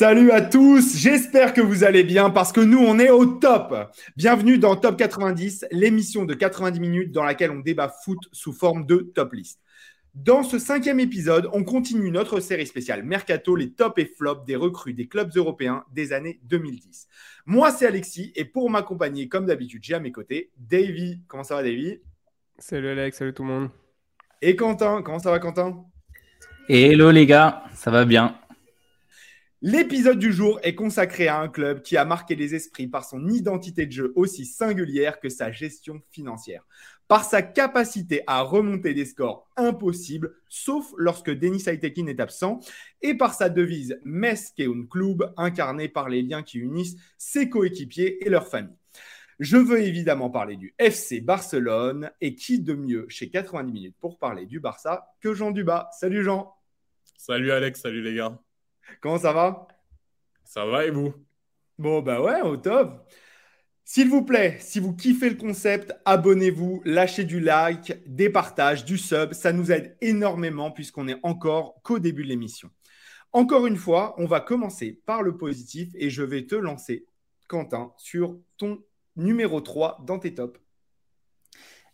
Salut à tous, j'espère que vous allez bien parce que nous on est au top. Bienvenue dans Top 90, l'émission de 90 minutes dans laquelle on débat foot sous forme de top list. Dans ce cinquième épisode, on continue notre série spéciale Mercato, les top et flops des recrues des clubs européens des années 2010. Moi, c'est Alexis et pour m'accompagner, comme d'habitude, j'ai à mes côtés Davy. Comment ça va, Davy? Salut Alex, salut tout le monde. Et Quentin, comment ça va, Quentin? Hello les gars, ça va bien. L'épisode du jour est consacré à un club qui a marqué les esprits par son identité de jeu aussi singulière que sa gestion financière. Par sa capacité à remonter des scores impossibles, sauf lorsque Denis Aitekin est absent, et par sa devise Meskeun Club, incarnée par les liens qui unissent ses coéquipiers et leurs familles. Je veux évidemment parler du FC Barcelone, et qui de mieux chez 90 minutes pour parler du Barça que Jean Dubas. Salut Jean Salut Alex, salut les gars Comment ça va? Ça va et vous? Bon, bah ouais, au top. S'il vous plaît, si vous kiffez le concept, abonnez-vous, lâchez du like, des partages, du sub. Ça nous aide énormément puisqu'on est encore qu'au début de l'émission. Encore une fois, on va commencer par le positif et je vais te lancer, Quentin, sur ton numéro 3 dans tes tops.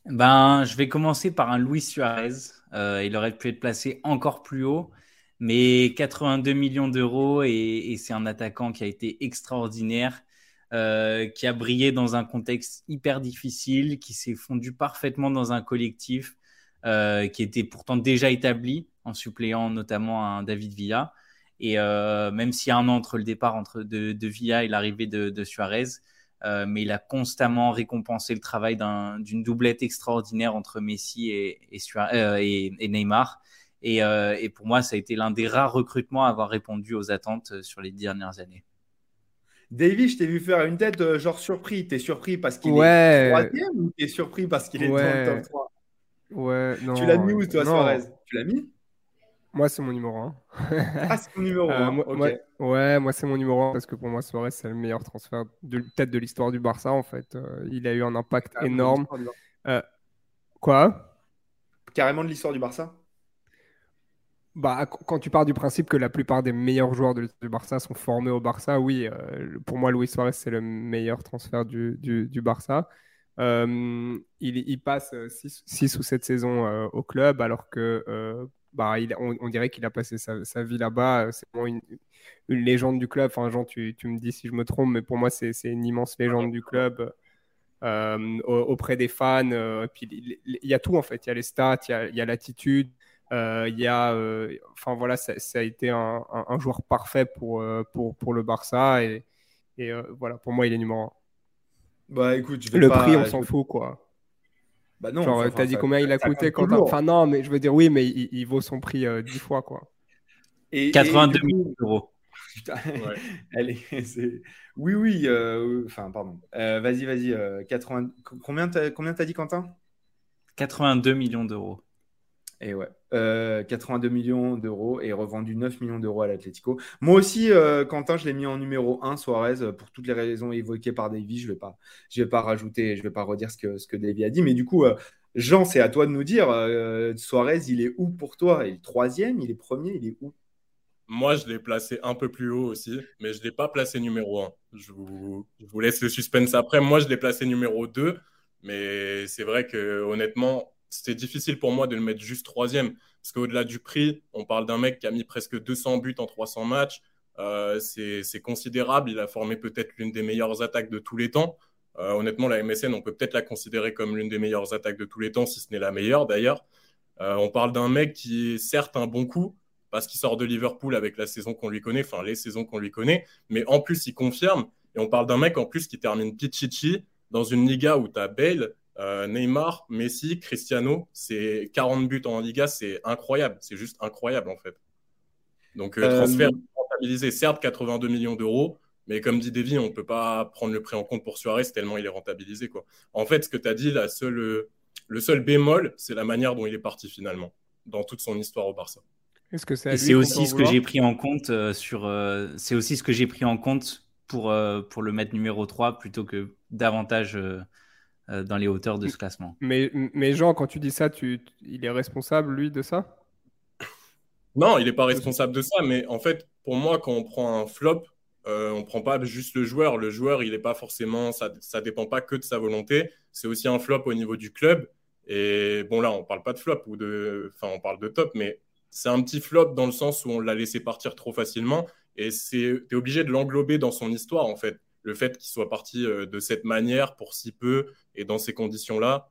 Ben, je vais commencer par un Luis Suarez. Euh, il aurait pu être placé encore plus haut. Mais 82 millions d'euros et, c'est un attaquant qui a été extraordinaire, euh, qui a brillé dans un contexte hyper difficile, qui s'est fondu parfaitement dans un collectif euh, qui était pourtant déjà établi en suppléant notamment un David Villa. Et euh, même s'il y a un an entre le départ entre de, Villa et l'arrivée de, Suarez, mais il a constamment récompensé le travail d'une doublette extraordinaire entre Messi et, et Neymar. Euh, et, pour moi, ça a été l'un des rares recrutements à avoir répondu aux attentes euh, sur les dernières années. Davy, je t'ai vu faire une tête euh, genre surpris. T'es surpris parce qu'il est troisième ou t'es surpris parce qu'il est dans le top 3 Ouais, non. Tu l'as mis où toi, Suarez? Tu l'as mis? Moi, c'est mon numéro 1. ah, c'est mon numéro 1. ouais, moi, c'est mon numéro 1 parce que pour moi, Suarez, c'est le meilleur transfert de tête de l'histoire du Barça, en fait. il a eu un impact énorme. quoi? Carrément de l'histoire du Barça? Bah, quand tu pars du principe que la plupart des meilleurs joueurs du Barça sont formés au Barça, oui, euh, pour moi, Luis Suarez, c'est le meilleur transfert du, du, Barça. Euh, il, il, passe 6 ou 7 saisons euh, au club, alors que bah, on, dirait qu'il a passé sa, vie là-bas. C'est vraiment une, légende du club. Enfin, Jean, tu, tu, me dis si je me trompe, mais pour moi, c'est une immense légende du club. auprès des fans, puis il y a tout en fait. Il y a les stats, il y a l'attitude, euh, il y a, euh, enfin voilà, ça, a été un, joueur parfait pour, euh, pour, pour le Barça et, et voilà, pour moi, il est numéro 1. Bah écoute, le prix, on s'en fout quoi. Bah non. Genre, t'as dit combien il a coûté quand Enfin non, mais je veux dire oui, mais il, vaut son prix 10 fois quoi. Et, 82 millions d'euros. Allez, oui, oui. Enfin, pardon. vas-y, vas-y. 80... Combien t'as dit, Quentin? 82 millions d'euros. Et ouais, 82 euh, millions d'euros et revendu 9 millions d'euros à l'Atlético. Moi aussi, euh, Quentin, je l'ai mis en numéro 1, Suarez, euh, pour toutes les raisons évoquées par Davy. Je ne vais, pas, vais pas rajouter, je vais pas redire ce que, ce que Davy a dit. Mais du coup, Jean, c'est à toi de nous dire, Suarez, il est où pour toi? Il est troisième, il est premier, il est où? Moi, je l'ai placé un peu plus haut aussi, mais je ne l'ai pas placé numéro 1. Je vous, je vous laisse le suspense après. Moi, je l'ai placé numéro 2, mais c'est vrai que honnêtement, c'était difficile pour moi de le mettre juste troisième. Parce qu'au-delà du prix, on parle d'un mec qui a mis presque 200 buts en 300 matchs. Euh, c'est considérable. Il a formé peut-être l'une des meilleures attaques de tous les temps. Euh, honnêtement, la MSN, on peut peut-être la considérer comme l'une des meilleures attaques de tous les temps, si ce n'est la meilleure d'ailleurs. Euh, on parle d'un mec qui est certes un bon coup, parce qu'il sort de Liverpool avec la saison qu'on lui connaît, enfin les saisons qu'on lui connaît, mais en plus, il confirme. Et on parle d'un mec en plus qui termine Pichichi dans une Liga où tu as Bale, euh, Neymar, Messi, Cristiano, c'est 40 buts en Liga, c'est incroyable. C'est juste incroyable en fait. Donc, euh, transfert rentabilisé. Certes, 82 millions d'euros, mais comme dit Davy, on ne peut pas prendre le prix en compte pour Suarez tellement il est rentabilisé. Quoi. En fait, ce que tu as dit, la seule, le seul bémol, c'est la manière dont il est parti finalement, dans toute son histoire au Barça. Est-ce que c'est c'est aussi ce que j'ai pris en compte euh, sur. Euh, c'est aussi ce que j'ai pris en compte pour, euh, pour le mettre numéro 3 plutôt que davantage dans les hauteurs de ce classement. Mais, mais Jean, quand tu dis ça, tu, il est responsable, lui, de ça? Non, il n'est pas responsable de ça, mais en fait, pour moi, quand on prend un flop, euh, on ne prend pas juste le joueur. Le joueur, il n'est pas forcément, ça ne dépend pas que de sa volonté. C'est aussi un flop au niveau du club. Et bon, là, on ne parle pas de flop, ou de, enfin, on parle de top, mais c'est un petit flop dans le sens où on l'a laissé partir trop facilement. Et tu es obligé de l'englober dans son histoire, en fait. Le fait qu'il soit parti euh, de cette manière pour si peu et dans ces conditions-là,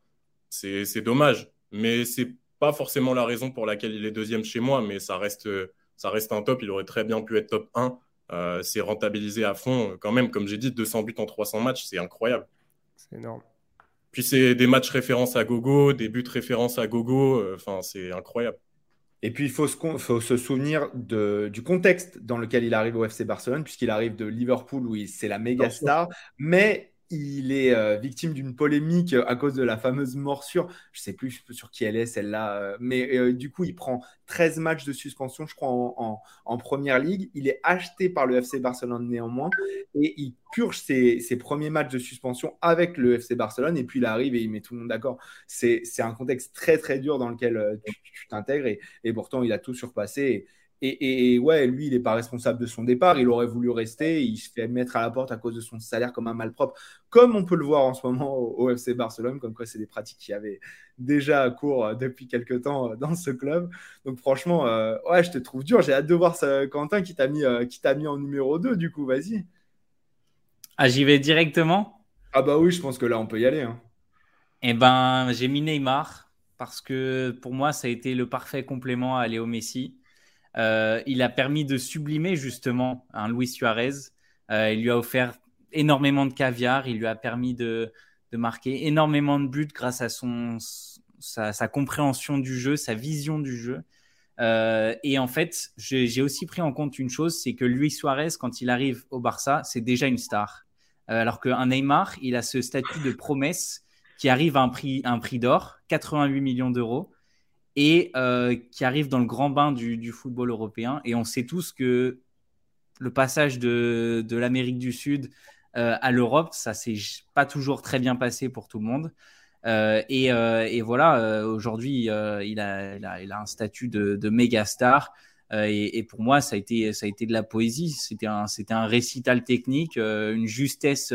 c'est dommage. Mais c'est pas forcément la raison pour laquelle il est deuxième chez moi, mais ça reste, ça reste un top. Il aurait très bien pu être top 1 euh, c'est rentabilisé à fond euh, quand même. Comme j'ai dit, 200 buts en 300 matchs, c'est incroyable. C'est énorme. Puis c'est des matchs référence à gogo, des buts référence à gogo. Euh, enfin, c'est incroyable. Et puis, il faut se, faut se souvenir de, du contexte dans lequel il arrive au FC Barcelone, puisqu'il arrive de Liverpool, où c'est la méga star. Mais il est euh, victime d'une polémique euh, à cause de la fameuse morsure. Je ne sais plus sur qui elle est, celle-là. Euh, mais du coup, il prend 13 matchs de suspension, je crois, en, première ligue. Il est acheté par le FC Barcelone néanmoins. Et il purge ses, premiers matchs de suspension avec le FC Barcelone. Et puis, il arrive et il met tout le monde d'accord. C'est un contexte très, très dur dans lequel tu t'intègres. Et, et, pourtant, il a tout surpassé. Et, ouais, lui, il n'est pas responsable de son départ. Il aurait voulu rester. Il se fait mettre à la porte à cause de son salaire comme un malpropre, comme on peut le voir en ce moment au, FC Barcelone, comme quoi c'est des pratiques qui avaient déjà à cours euh, depuis quelques temps euh, dans ce club. Donc franchement, euh, ouais, je te trouve dur. J'ai hâte de voir ça, Quentin qui t'a mis, qui t'a mis en numéro 2, du coup, vas-y. Ah, j'y vais directement? Ah bah oui, je pense que là, on peut y aller. Hein. Eh ben, j'ai mis Neymar parce que pour moi, ça a été le parfait complément à Léo Messi. Euh, il a permis de sublimer justement un Luis Suarez. Euh, il lui a offert énormément de caviar. Il lui a permis de, marquer énormément de buts grâce à son, sa, compréhension du jeu, sa vision du jeu. Euh, et en fait, j'ai aussi pris en compte une chose, c'est que Luis Suarez, quand il arrive au Barça, c'est déjà une star. alors qu'un Neymar, il a ce statut de promesse qui arrive à un prix, un prix d'or, 88 millions d'euros et euh, qui arrive dans le grand bain du, football européen. Et on sait tous que le passage de, l'Amérique du Sud euh, à l'Europe, ça s'est pas toujours très bien passé pour tout le monde. Euh, et, voilà, aujourd'hui, il a, un statut de, de méga star. Et, pour moi, ça a été, de la poésie. C'était un récital technique, une justesse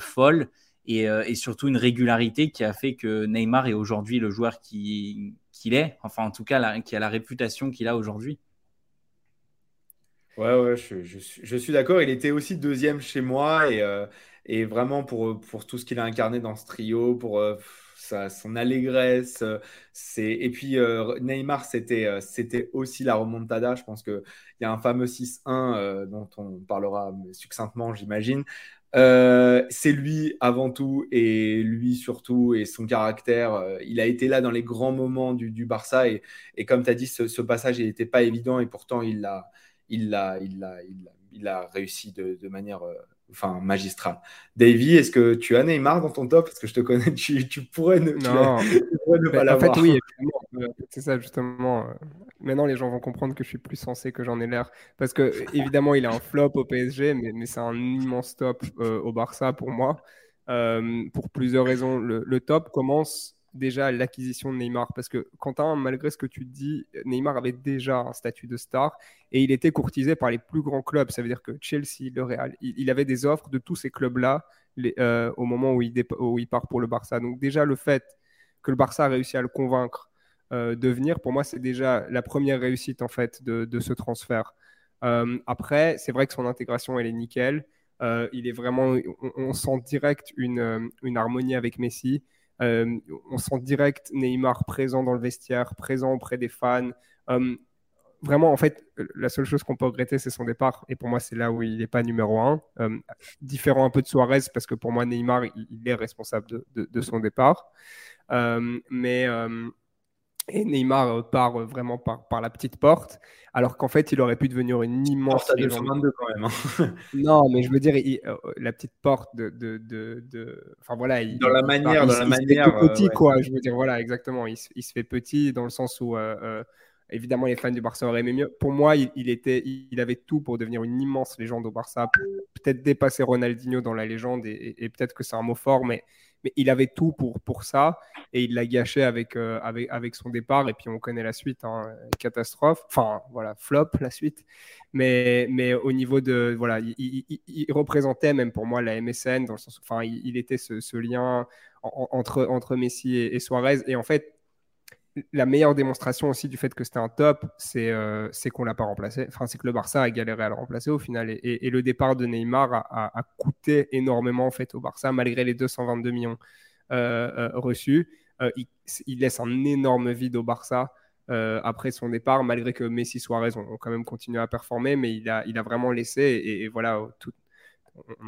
folle et, euh, et, surtout une régularité qui a fait que Neymar est aujourd'hui le joueur qu'il qui est, enfin en tout cas qui a la réputation qu'il a aujourd'hui. Ouais, ouais, je, suis d'accord. Il était aussi deuxième chez moi et, euh, et vraiment pour, pour tout ce qu'il a incarné dans ce trio, pour euh, son allégresse. Et puis Neymar, c'était, c'était aussi la remontada. Je pense qu'il y a un fameux 6-1 dont on parlera succinctement, j'imagine, euh, c'est lui avant tout et lui surtout et son caractère. Euh, il a été là dans les grands moments du, Barça et, comme tu as dit, ce, passage n'était pas évident et pourtant il l'a il il il a, réussi de, manière euh, enfin magistrale. Davy, est-ce que tu as Neymar dans ton top? Parce que je te connais, tu, pourrais ne, pas l'avoir. En fait, oui, c'est ça justement maintenant les gens vont comprendre que je suis plus sensé que j'en ai l'air. Parce que évidemment, il a un flop au PSG, mais, mais c'est un immense top euh, au Barça pour moi. Euh, pour plusieurs raisons. Le, top commence déjà l'acquisition de Neymar. Parce que Quentin, malgré ce que tu dis, Neymar avait déjà un statut de star et il était courtisé par les plus grands clubs. Ça veut dire que Chelsea, le Real, il, avait des offres de tous ces clubs-là euh, au moment où il, part pour le Barça. Donc déjà le fait que le Barça a réussi à le convaincre euh, devenir, pour moi, c'est déjà la première réussite en fait de, ce transfert. Euh, après, c'est vrai que son intégration, elle est nickel. Il est vraiment, on, sent direct une, harmonie avec Messi. On sent direct Neymar présent dans le vestiaire, présent auprès des fans. vraiment, en fait, la seule chose qu'on peut regretter, c'est son départ. Et pour moi, c'est là où il n'est pas numéro un. différent un peu de Suarez, parce que pour moi, Neymar, il, est responsable de, de son départ. mais Et Neymar part vraiment par, par la petite porte, alors qu'en fait, il aurait pu devenir une immense. Porte à 222 quand même. Hein. non, mais je veux dire, la petite porte de. de, de, Enfin voilà. Il, dans la manière. dans la manière. Se fait petit, quoi. Je veux dire, voilà, exactement. Il, il, se fait petit dans le sens où. Évidemment, les fans du Barça auraient aimé mieux. Pour moi, il, était, il avait tout pour devenir une immense légende au Barça, peut-être dépasser Ronaldinho dans la légende, et, peut-être que c'est un mot fort, mais, mais il avait tout pour, pour ça, et il l'a gâché avec, euh, avec, avec son départ, et puis on connaît la suite, hein, catastrophe, enfin voilà, flop la suite, mais, mais au niveau de, voilà, il, représentait même pour moi la MSN, dans le sens, enfin, il, était ce, lien entre, entre Messi et, et Suarez, et en fait, la meilleure démonstration aussi du fait que c'était un top, c'est euh, qu'on l'a pas remplacé. Enfin, c'est que le Barça a galéré à le remplacer au final. Et, le départ de Neymar a, coûté énormément en fait au Barça, malgré les 222 millions euh, euh, reçus. Il, laisse un énorme vide au Barça après son départ, malgré que Messi Suarez ont, quand même continué à performer, mais il a, vraiment laissé. Et, voilà,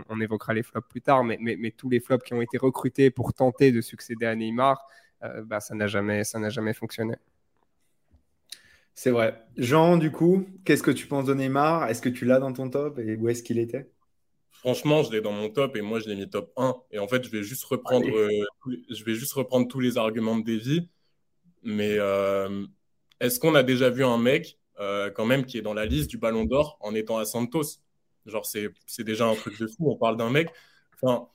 on, évoquera les flops plus tard, mais, mais tous les flops qui ont été recrutés pour tenter de succéder à Neymar. Euh, bah, ça n'a jamais, ça n'a jamais fonctionné. C'est vrai. Jean, du coup, qu'est-ce que tu penses de Neymar? Est-ce que tu l'as dans ton top et où est-ce qu'il était? Franchement, je l'ai dans mon top et moi, je l'ai mis top 1. Et en fait, je vais juste reprendre, euh, je vais juste reprendre tous les arguments de Davy. Mais euh, est-ce qu'on a déjà vu un mec, quand même, qui est dans la liste du Ballon d'Or en étant à Santos? Genre, c'est déjà un truc de fou. On parle d'un mec. Enfin,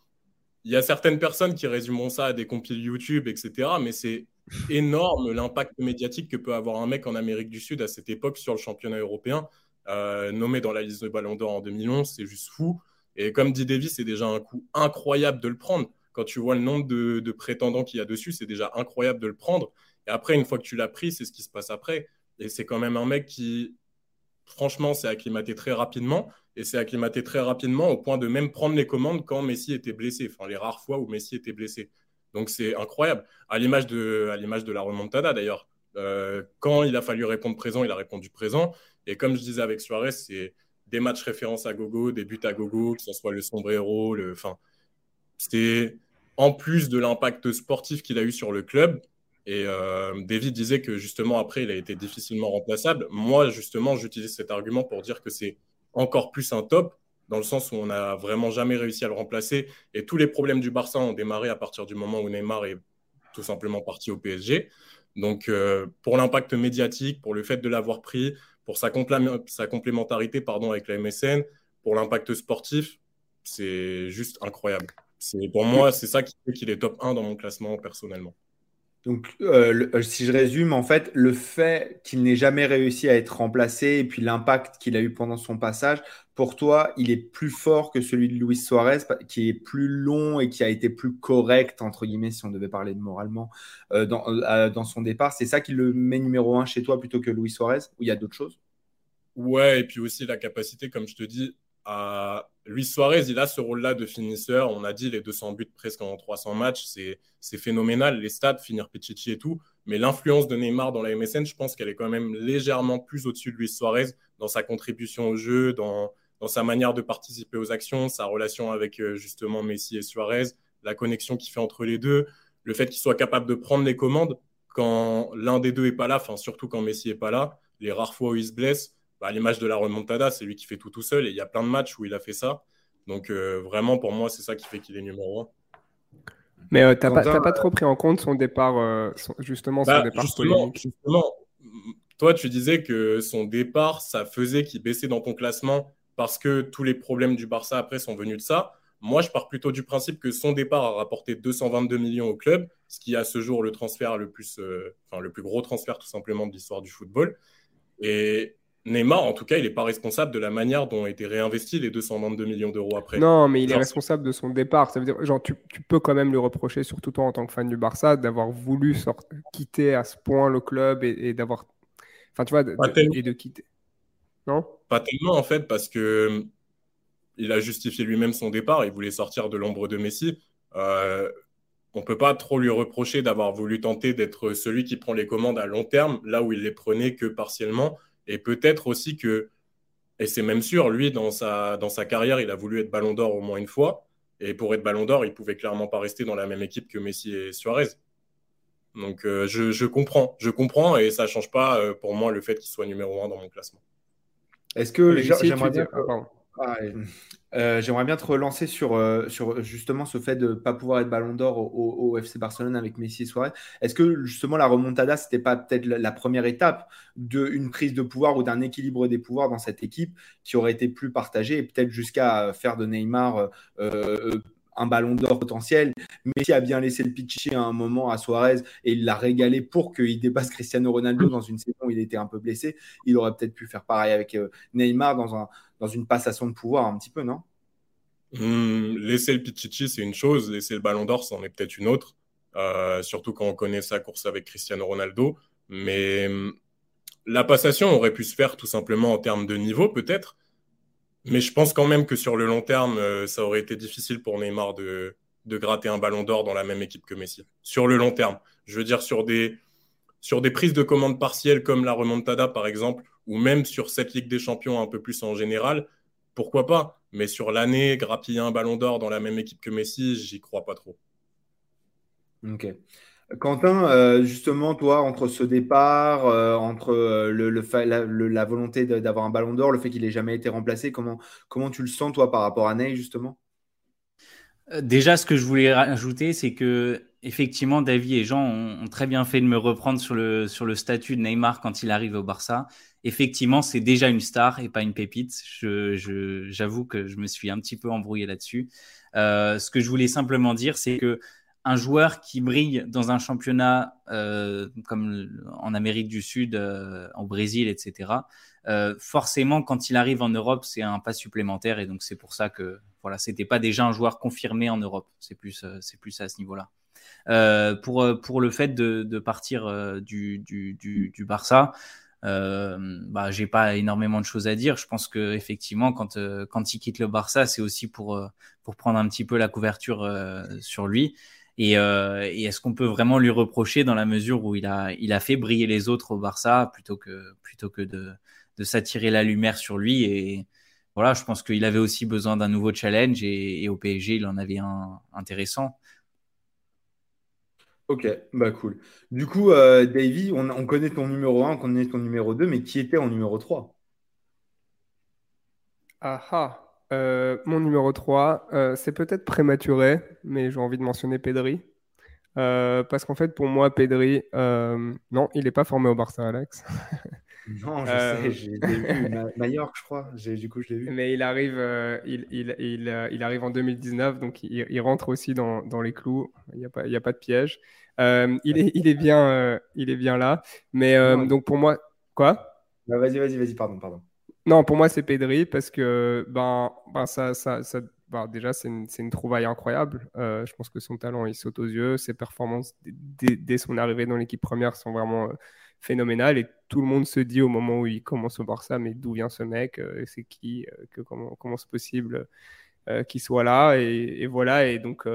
il y a certaines personnes qui résumeront ça à des compiles YouTube, etc. Mais c'est énorme l'impact médiatique que peut avoir un mec en Amérique du Sud à cette époque sur le championnat européen, euh, nommé dans la liste de Ballon d'Or en 2011. C'est juste fou. Et comme dit Davis, c'est déjà un coup incroyable de le prendre. Quand tu vois le nombre de, prétendants qu'il y a dessus, c'est déjà incroyable de le prendre. Et après, une fois que tu l'as pris, c'est ce qui se passe après. Et c'est quand même un mec qui, franchement, s'est acclimaté très rapidement et s'est acclimaté très rapidement au point de même prendre les commandes quand Messi était blessé, enfin les rares fois où Messi était blessé. Donc c'est incroyable, à l'image de, de la remontada d'ailleurs. Euh, quand il a fallu répondre présent, il a répondu présent. Et comme je disais avec Suarez, c'est des matchs références à gogo, des buts à gogo, que ce soit le sombrero, le, enfin, c'était en plus de l'impact sportif qu'il a eu sur le club. Et euh, David disait que justement après, il a été difficilement remplaçable. Moi, justement, j'utilise cet argument pour dire que c'est encore plus un top, dans le sens où on n'a vraiment jamais réussi à le remplacer. Et tous les problèmes du Barça ont démarré à partir du moment où Neymar est tout simplement parti au PSG. Donc, euh, pour l'impact médiatique, pour le fait de l'avoir pris, pour sa, sa complémentarité pardon, avec la MSN, pour l'impact sportif, c'est juste incroyable. Pour moi, c'est ça qui fait qu'il est top 1 dans mon classement personnellement. Donc, euh, euh, si je résume, en fait, le fait qu'il n'ait jamais réussi à être remplacé et puis l'impact qu'il a eu pendant son passage, pour toi, il est plus fort que celui de Luis Suarez, qui est plus long et qui a été plus correct, entre guillemets, si on devait parler de moralement, euh, dans, dans, son départ. C'est ça qui le met numéro un chez toi plutôt que Luis Suarez Ou il y a d'autres choses? Ouais, et puis aussi la capacité, comme je te dis, à Luis Suarez, il a ce rôle-là de finisseur. On a dit les 200 buts presque en 300 matchs, c'est phénoménal. Les stats, finir Pichichi et tout. Mais l'influence de Neymar dans la MSN, je pense qu'elle est quand même légèrement plus au-dessus de Luis Suarez dans sa contribution au jeu, dans, dans sa manière de participer aux actions, sa relation avec euh, justement Messi et Suarez, la connexion qu'il fait entre les deux, le fait qu'il soit capable de prendre les commandes quand l'un des deux est pas là, enfin surtout quand Messi est pas là, les rares fois où il se blesse bah, l'image de la remontada, c'est lui qui fait tout tout seul. Et il y a plein de matchs où il a fait ça. Donc euh, vraiment, pour moi, c'est ça qui fait qu'il est numéro 1. Mais tu euh, t'as pas, pas, trop pris en compte son départ, euh, justement, son bah, départ justement, justement, toi, tu disais que son départ, ça faisait qu'il baissait dans ton classement parce que tous les problèmes du Barça après sont venus de ça. Moi, je pars plutôt du principe que son départ a rapporté 222 millions au club, ce qui est à ce jour le transfert le plus, enfin le plus gros transfert tout simplement de l'histoire du football. Et Neymar, en tout cas, il n'est pas responsable de la manière dont ont été réinvestis les 222 millions d'euros après. Non, mais il est responsable de son départ. Ça veut dire, genre, tu, peux quand même lui reprocher, surtout toi en tant que fan du Barça, d'avoir voulu quitter à ce point le club et, d'avoir. Enfin, tu vois, et de quitter. Non? Pas tellement, en fait, parce que il a justifié lui-même son départ. Il voulait sortir de l'ombre de Messi. Euh, on ne peut pas trop lui reprocher d'avoir voulu tenter d'être celui qui prend les commandes à long terme, là où il les prenait que partiellement. Et peut-être aussi que, et c'est même sûr, lui, dans sa, dans sa carrière, il a voulu être ballon d'or au moins une fois. Et pour être ballon d'or, il pouvait clairement pas rester dans la même équipe que Messi et Suarez. Donc je, je, comprends, je comprends et ça change pas pour moi le fait qu'il soit numéro un dans mon classement. Est-ce que j'aimerais dire... Ah, euh, j'aimerais bien te relancer sur, euh, sur justement ce fait de ne pas pouvoir être ballon d'or au, FC Barcelone avec Messi et Suarez. Est-ce que justement la remontada, ce n'était pas peut-être la, première étape d'une prise de pouvoir ou d'un équilibre des pouvoirs dans cette équipe qui aurait été plus partagée et peut-être jusqu'à faire de Neymar euh, un ballon d'or potentiel. Messi a bien laissé le pitcher à un moment à Suarez et il l'a régalé pour qu'il dépasse Cristiano Ronaldo dans une saison où il était un peu blessé. Il aurait peut-être pu faire pareil avec euh, Neymar dans, un, dans une passation de pouvoir un petit peu, non? Hmm, Laisser le Pichichi, c'est une chose. Laisser le ballon d'or, c'en est peut-être une autre. Euh, surtout quand on connaît sa course avec Cristiano Ronaldo. Mais hmm, la passation aurait pu se faire tout simplement en termes de niveau, peut-être. Mais je pense quand même que sur le long terme, euh, ça aurait été difficile pour Neymar de, de gratter un ballon d'or dans la même équipe que Messi. Sur le long terme. Je veux dire, sur des, sur des prises de commandes partielles comme la remontada, par exemple, ou même sur cette Ligue des Champions un peu plus en général, pourquoi pas? Mais sur l'année, grappiller un ballon d'or dans la même équipe que Messi, j'y crois pas trop. Ok. Quentin, euh, justement, toi, entre ce départ, euh, entre euh, la, volonté d'avoir un ballon d'or, le fait qu'il n'ait jamais été remplacé, comment, tu le sens, toi, par rapport à Ney, justement? Déjà, ce que je voulais rajouter, c'est que effectivement, David et Jean ont, très bien fait de me reprendre sur le statut de Neymar quand il arrive au Barça. Effectivement, c'est déjà une star et pas une pépite. J'avoue que je me suis un petit peu embrouillé là-dessus. ce que je voulais simplement dire, c'est que un joueur qui brille dans un championnat euh, comme en Amérique du Sud, euh, en Brésil, etc., euh, forcément, quand il arrive en Europe, c'est un pas supplémentaire. Et donc, c'est pour ça que voilà, c'était pas déjà un joueur confirmé en Europe. C'est plus, c'est plus à ce niveau-là. pour, pour le fait de, de partir du, du, du, du, Barça, euh, bah, j'ai pas énormément de choses à dire. Je pense que effectivement, quand quand il quitte le Barça, c'est aussi pour pour prendre un petit peu la couverture sur lui. Euh, et, est-ce qu'on peut vraiment lui reprocher dans la mesure où il a, il a fait briller les autres au Barça plutôt que, plutôt que de, de s'attirer la lumière sur lui Et voilà, je pense qu'il avait aussi besoin d'un nouveau challenge et, au PSG, il en avait un intéressant. Ok, bah cool. Du coup, euh, Davy, on, on, connaît ton numéro 1, on connaît ton numéro 2, mais qui était en numéro 3 Ah ah euh, mon numéro 3, euh, c'est peut-être prématuré, mais j'ai envie de mentionner Pedri. Euh, parce qu'en fait, pour moi, Pedri, non, il n'est pas formé au Barça, Alex. non, je sais, j'ai vu Mallorca, je crois. Du coup, je l'ai vu. Mais il arrive, il, il, il, arrive en 2019, donc il, rentre aussi dans, dans les clous. Il n'y a, pas, a pas de piège. il, est, il, est bien, il est bien là. Mais donc pour moi, quoi? Bah, Vas-y, vas-y, vas-y, pardon, pardon. Non, pour moi, c'est Pedri parce que ben, ben ben, déjà, c'est une, trouvaille incroyable. Euh, je pense que son talent, il saute aux yeux. Ses performances dès, son arrivée dans l'équipe première sont vraiment euh, phénoménales. Et tout le monde se dit au moment où il commence au Barça, mais d'où vient ce mec euh, C'est qui que, Comment, comment c'est possible qu'il soit là et, voilà. Et donc,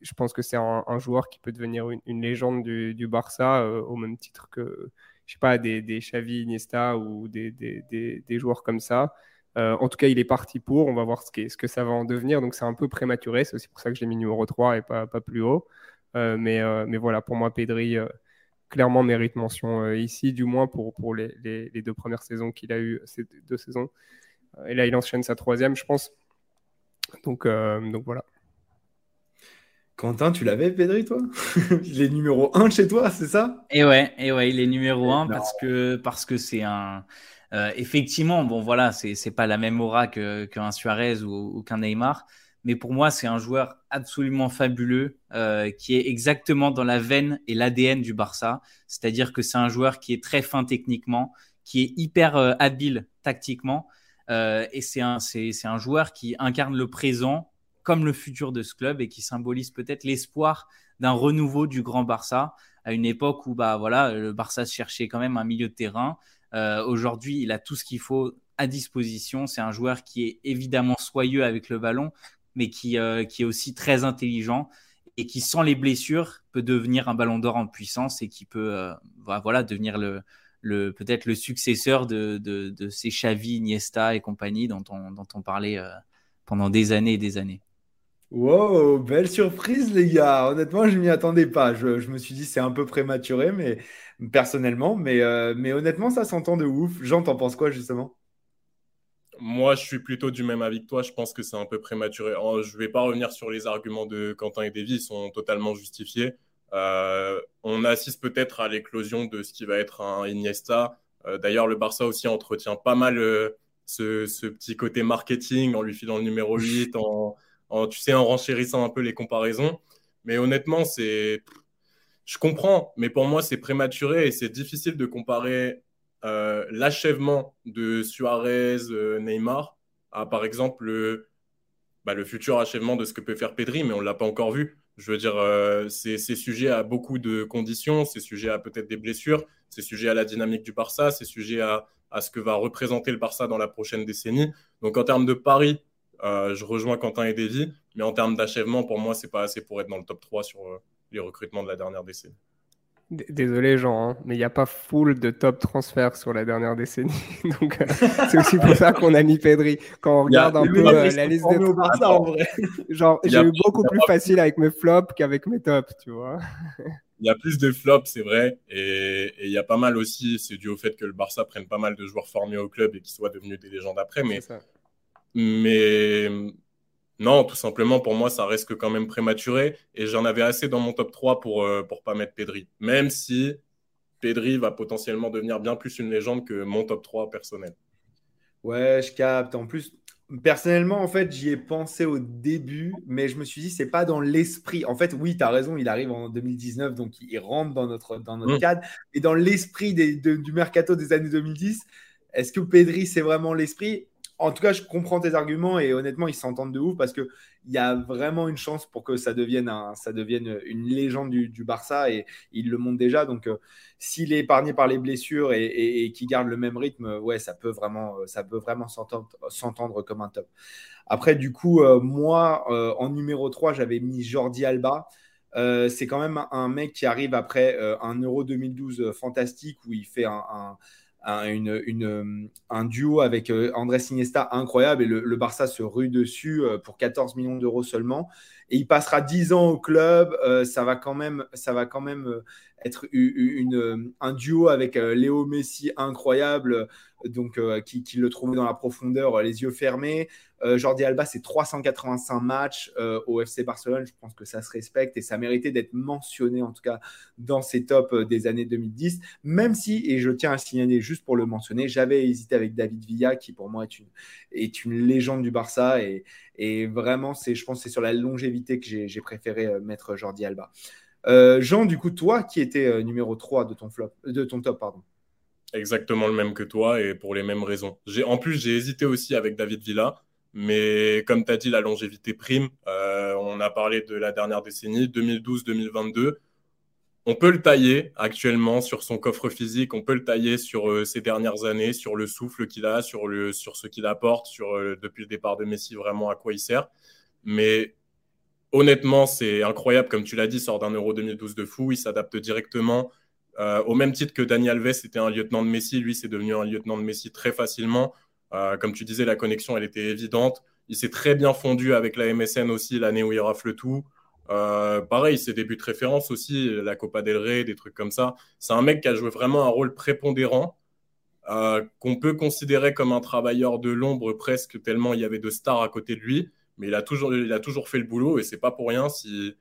je pense que c'est un, joueur qui peut devenir une, légende du Barça au même titre que je sais pas, des, des Xavi, Iniesta ou des, des, des, joueurs comme ça. Euh, en tout cas, il est parti pour. On va voir ce, ce que ça va en devenir. Donc, c'est un peu prématuré. C'est aussi pour ça que j'ai mis numéro 3 et pas, pas plus haut. Euh, mais, euh, mais voilà, pour moi, Pedri clairement mérite mention ici, du moins pour, pour les, les, les deux premières saisons qu'il a eues, ces deux saisons. et là, il enchaîne sa troisième, je pense. Donc, donc voilà. Quentin, tu l'avais, Pedri, toi? Il est numéro 1 chez toi, c'est ça? Et ouais, et ouais, il est numéro 1 parce que parce que c'est un. Euh, effectivement, bon voilà, c'est pas la même aura qu'un Suarez ou, qu'un Neymar, mais pour moi, c'est un joueur absolument fabuleux euh, qui est exactement dans la veine et l'ADN du Barça. C'est-à-dire que c'est un joueur qui est très fin techniquement, qui est hyper euh, habile tactiquement, et c'est un un joueur qui incarne le présent comme le futur de ce club et qui symbolise peut-être l'espoir d'un renouveau du grand Barça à une époque où bah voilà le Barça cherchait quand même un milieu de terrain. Euh, aujourd'hui, il a tout ce qu'il faut à disposition. C'est un joueur qui est évidemment soyeux avec le ballon, mais qui, euh, qui est aussi très intelligent et qui, sans les blessures, peut devenir un ballon d'or en puissance et qui peut euh, voilà, devenir le, le, peut-être le successeur de, de, de, ces Xavi, Iniesta et compagnie dont on, dont on parlait pendant des années et des années. Wow, belle surprise, les gars. Honnêtement, je m'y attendais pas. Je, me suis dit, c'est un peu prématuré, mais personnellement, mais, euh, mais honnêtement, ça s'entend de ouf. Jean, t'en penses quoi, justement? Moi, je suis plutôt du même avis que toi. Je pense que c'est un peu prématuré. Je ne vais pas revenir sur les arguments de Quentin et Davy, ils sont totalement justifiés. Euh, on assiste peut-être à l'éclosion de ce qui va être un Iniesta. Euh, d'ailleurs, le Barça aussi entretient pas mal ce, petit côté marketing en lui filant le numéro 8, en tu sais, en renchérissant un peu les comparaisons. Mais honnêtement, c'est. Je comprends, mais pour moi, c'est prématuré et c'est difficile de comparer euh, l'achèvement de Suarez, euh, Neymar, à par exemple le, bah, le futur achèvement de ce que peut faire Pedri, mais on ne l'a pas encore vu. Je veux dire, euh, c'est sujet à beaucoup de conditions, c'est sujet à peut-être des blessures, c'est sujet à la dynamique du Barça, c'est sujet à, à, ce que va représenter le Barça dans la prochaine décennie. Donc en termes de paris, euh, je rejoins Quentin et Davy, mais en termes d'achèvement, pour moi, c'est pas assez pour être dans le top 3 sur euh, les recrutements de la dernière décennie. Désolé Jean, hein, mais il n'y a pas full de top transferts sur la dernière décennie. Donc euh, c'est aussi pour ça qu'on a mis Pedri. Quand on regarde un peu la liste de Barça, en vrai. Genre, j'ai eu beaucoup plus facile avec mes flops qu'avec mes tops, tu vois. Il y a plus de flops, c'est vrai. Et il y a pas mal aussi, c'est dû au fait que le Barça prenne pas mal de joueurs formés au club et qui soient devenus des légendes après. Mais mais non, tout simplement, pour moi, ça reste quand même prématuré. Et j'en avais assez dans mon top 3 pour ne euh, pas mettre Pedri. Même si Pedri va potentiellement devenir bien plus une légende que mon top 3 personnel. Ouais, je capte. En plus, personnellement, en fait, j'y ai pensé au début, mais je me suis dit, c'est pas dans l'esprit. En fait, oui, tu as raison, il arrive en 2019, donc il rentre dans notre, dans notre mmh. cadre. Et dans l'esprit du mercato des années 2010, est-ce que Pedri, c'est vraiment l'esprit? En tout cas, je comprends tes arguments et honnêtement, ils s'entendent de ouf parce qu'il y a vraiment une chance pour que ça devienne, une légende du, Barça et il le montre déjà. Donc, euh, s'il est épargné par les blessures et, et, qu'il garde le même rythme, ouais, ça peut vraiment, vraiment s'entendre comme un top. Après, du coup, euh, moi, euh, en numéro 3, j'avais mis Jordi Alba. c'est quand même un mec qui arrive après un Euro 2012 fantastique où il fait un, une, un duo avec euh, Andrés Iniesta incroyable et le, Barça se rue dessus euh, pour 14 millions d'euros seulement. Et il passera 10 ans au club. Euh, ça va quand même, ça va quand même être une, un duo avec Léo Messi incroyable, donc qui, qui, le trouvait dans la profondeur, les yeux fermés. Euh, Jordi Alba, c'est 385 matchs euh, au FC Barcelone. Je pense que ça se respecte et ça méritait d'être mentionné, en tout cas, dans ces tops euh, des années 2010. Même si, et je tiens à signaler juste pour le mentionner, j'avais hésité avec David Villa, qui pour moi est une, légende du Barça. Et, vraiment, je pense que c'est sur la longévité que j'ai préféré mettre Jordi Alba. Jean, du coup, toi qui étais numéro 3 de ton, de ton top, pardon. Exactement le même que toi et pour les mêmes raisons. En plus, j'ai hésité aussi avec David Villa mais comme tu as dit, la longévité prime. Euh, on a parlé de la dernière décennie, 2012-2022. On peut le tailler actuellement sur son coffre physique, on peut le tailler sur euh, ces dernières années, sur le souffle qu'il a, sur, le, sur ce qu'il apporte, sur euh, depuis le départ de Messi, vraiment à quoi il sert. Mais honnêtement, c'est incroyable, comme tu l'as dit, sort d'un Euro 2012 de fou, il s'adapte directement. Au même titre que Dani Alves était un lieutenant de Messi, lui c'est devenu un lieutenant de Messi très facilement. Euh, comme tu disais, la connexion, elle était évidente. Il s'est très bien fondu avec la MSN aussi l'année où il rafle tout. Euh, pareil, ses débuts de référence aussi, la Copa del Rey, des trucs comme ça. C'est un mec qui a joué vraiment un rôle prépondérant, euh, qu'on peut considérer comme un travailleur de l'ombre presque, tellement il y avait de stars à côté de lui. Mais il a toujours, il a toujours fait le boulot et c'est pas pour rien si,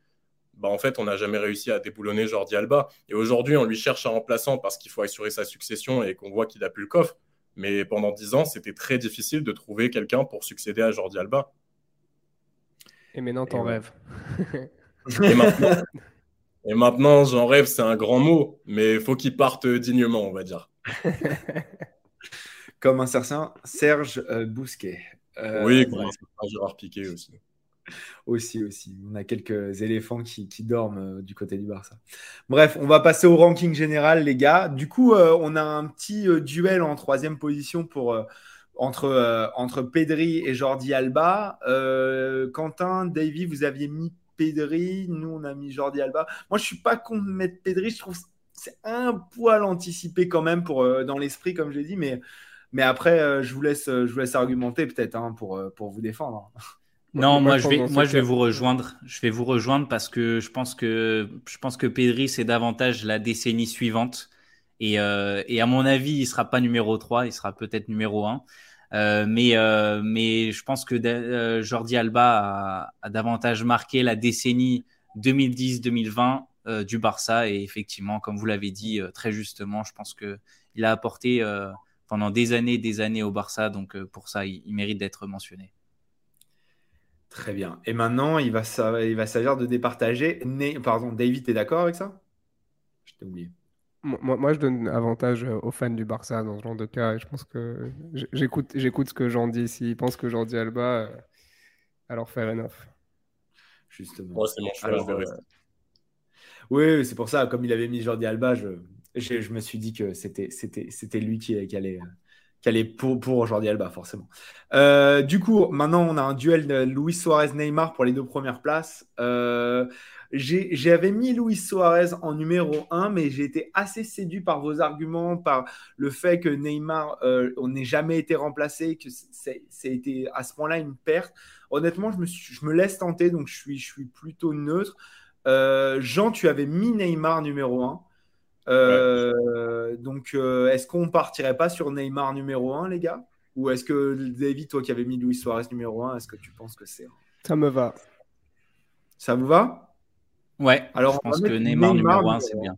bah, en fait, on n'a jamais réussi à déboulonner Jordi Alba. Et aujourd'hui, on lui cherche un remplaçant parce qu'il faut assurer sa succession et qu'on voit qu'il a plus le coffre. Mais pendant dix ans, c'était très difficile de trouver quelqu'un pour succéder à Jordi Alba. Et maintenant, t'en rêves. et maintenant, j'en rêve, c'est un grand mot, mais il faut qu'il parte dignement, on va dire. Comme un certain Serge euh, Bousquet. Euh, oui, comme un certain Gérard Piquet aussi aussi, aussi. On a quelques éléphants qui, dorment euh, du côté du Barça. Bref, on va passer au ranking général, les gars. Du coup, euh, on a un petit euh, duel en troisième position pour, entre, entre Pedri et Jordi Alba. Quentin, Davy, vous aviez mis Pedri. Nous, on a mis Jordi Alba. Moi, je suis pas contre mettre Pedri. Je trouve c'est un poil anticipé quand même pour, dans l'esprit, comme j'ai dit. Mais, mais après, je, vous laisse, je vous laisse argumenter peut-être hein, pour, pour vous défendre. Non, moi, je vais, moi je vais vous rejoindre. Je vais vous rejoindre parce que je pense que je pense que Pedri c'est davantage la décennie suivante et, euh, et à mon avis il sera pas numéro 3, il sera peut-être numéro 1. Euh, mais euh, mais je pense que euh, Jordi Alba a, a, davantage marqué la décennie 2010-2020 euh, du Barça et effectivement comme vous l'avez dit très justement, je pense que il a apporté pendant des années des années au Barça donc pour ça il, il mérite d'être mentionné. Très bien. Et maintenant, il va, il va s'agir de départager. Pardon, David, t'es d'accord avec ça? Je t'ai oublié. Moi, moi, je donne avantage euh, aux fans du Barça dans ce genre de cas. Et je pense que j'écoute, j'écoute ce que j'en dis. S'ils pensent que j'en dis Alba, euh, alors faire enough. Justement. Moi, c'est mon choix. Euh... Oui, c'est pour ça. Comme il avait mis Jordi Alba, je, je, je me suis dit que c'était, c'était, c'était lui qui, qui allait qu'elle est pour, pour Jordi Alba, forcément. Euh, du coup, maintenant, on a un duel de Luis Suarez-Neymar pour les deux premières places. Euh, J'avais mis Luis Suarez en numéro 1, mais j'ai été assez séduit par vos arguments, par le fait que Neymar, euh, on n'ait jamais été remplacé, que été à ce point-là une perte. Honnêtement, je me, je me laisse tenter, donc je suis, je suis plutôt neutre. Euh, Jean, tu avais mis Neymar numéro 1. Euh, donc, euh, est-ce qu'on partirait pas sur Neymar numéro 1, les gars? Ou est-ce que, David, toi qui avais mis Luis Suarez numéro 1, est-ce que tu penses que c'est. Ça me va. Ça vous va? Ouais, Alors, je pense que Neymar, numéro 1, c'est bien.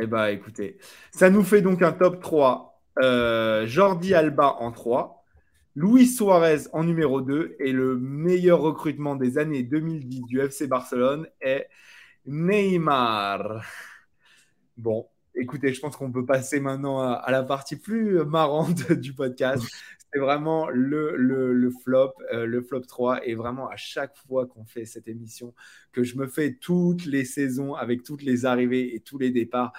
Eh bah, écoutez, ça nous fait donc un top 3. Euh, Jordi Alba en 3. Luis Suarez en numéro 2 et le meilleur recrutement des années 2010 du FC Barcelone est Neymar. Bon, écoutez, je pense qu'on peut passer maintenant à, la partie plus marrante du podcast. C'est vraiment le, le, flop, euh, le flop 3. Et vraiment, à chaque fois qu'on fait cette émission, que je me fais toutes les saisons avec toutes les arrivées et tous les départs,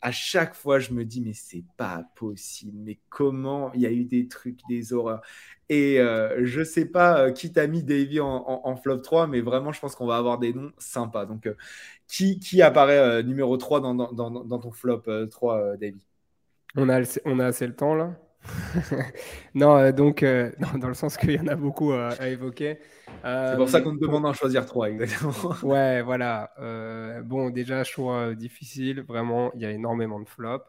à chaque fois, je me dis, mais c'est pas possible. Mais comment il y a eu des trucs, des horreurs? Et euh, je sais pas euh, qui t'a mis Davy en, flop 3, mais vraiment, je pense qu'on va avoir des noms sympas. Donc, qui, qui apparaît euh, numéro 3 dans, dans, dans, ton flop 3, euh, on a, on a assez le temps là non, euh, donc, dans le sens qu'il y en a beaucoup à évoquer. C'est pour ça qu'on te demande d'en choisir trois, exactement. ouais, voilà. bon, déjà, choix difficile. Vraiment, il y a énormément de flops.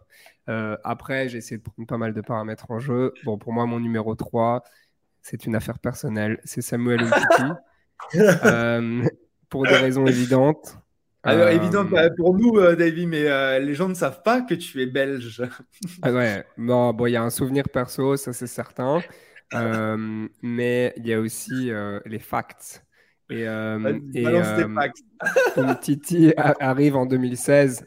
après, j'ai essayé de prendre pas mal de paramètres en jeu. Bon, pour moi, mon numéro 3, c'est une affaire personnelle. C'est Samuel Umtiti. pour des raisons évidentes. Alors, ah, évident euh, pour nous, euh, David, mais euh, les gens ne savent pas que tu es belge. ah ouais, bon, il y a un souvenir perso, ça c'est certain. mais il y a aussi les facts. Et, et Titi arrive en 2016,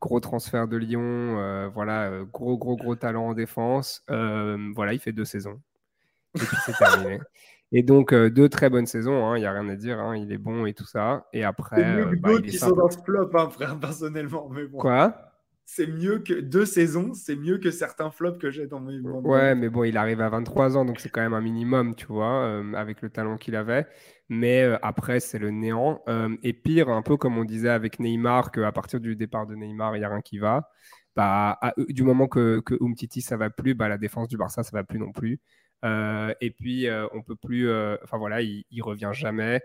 gros transfert de Lyon, voilà, gros, gros, gros talent en défense. voilà, il fait deux saisons. Et puis c'est terminé. Et donc, euh, deux très bonnes saisons, il hein, n'y a rien à dire, hein, il est bon et tout ça. Et après. C'est mieux que euh, bah, d'autres qui sont dans ce flop, hein, frère, personnellement. Mais bon. Quoi? C'est mieux que deux saisons, c'est mieux que certains flops que j'ai dans mes. Ouais, mais bon, il arrive à 23 ans, donc c'est quand même un minimum, tu vois, euh, avec le talent qu'il avait. Mais après, c'est le néant. et pire, un peu comme on disait avec Neymar, qu'à partir du départ de Neymar, il n'y a rien qui va. Bah, du moment que, que Umtiti, ça va plus, bah, la défense du Barça, ça va plus non plus. Euh, et puis, euh, on peut plus. Euh, enfin voilà, il, il, revient jamais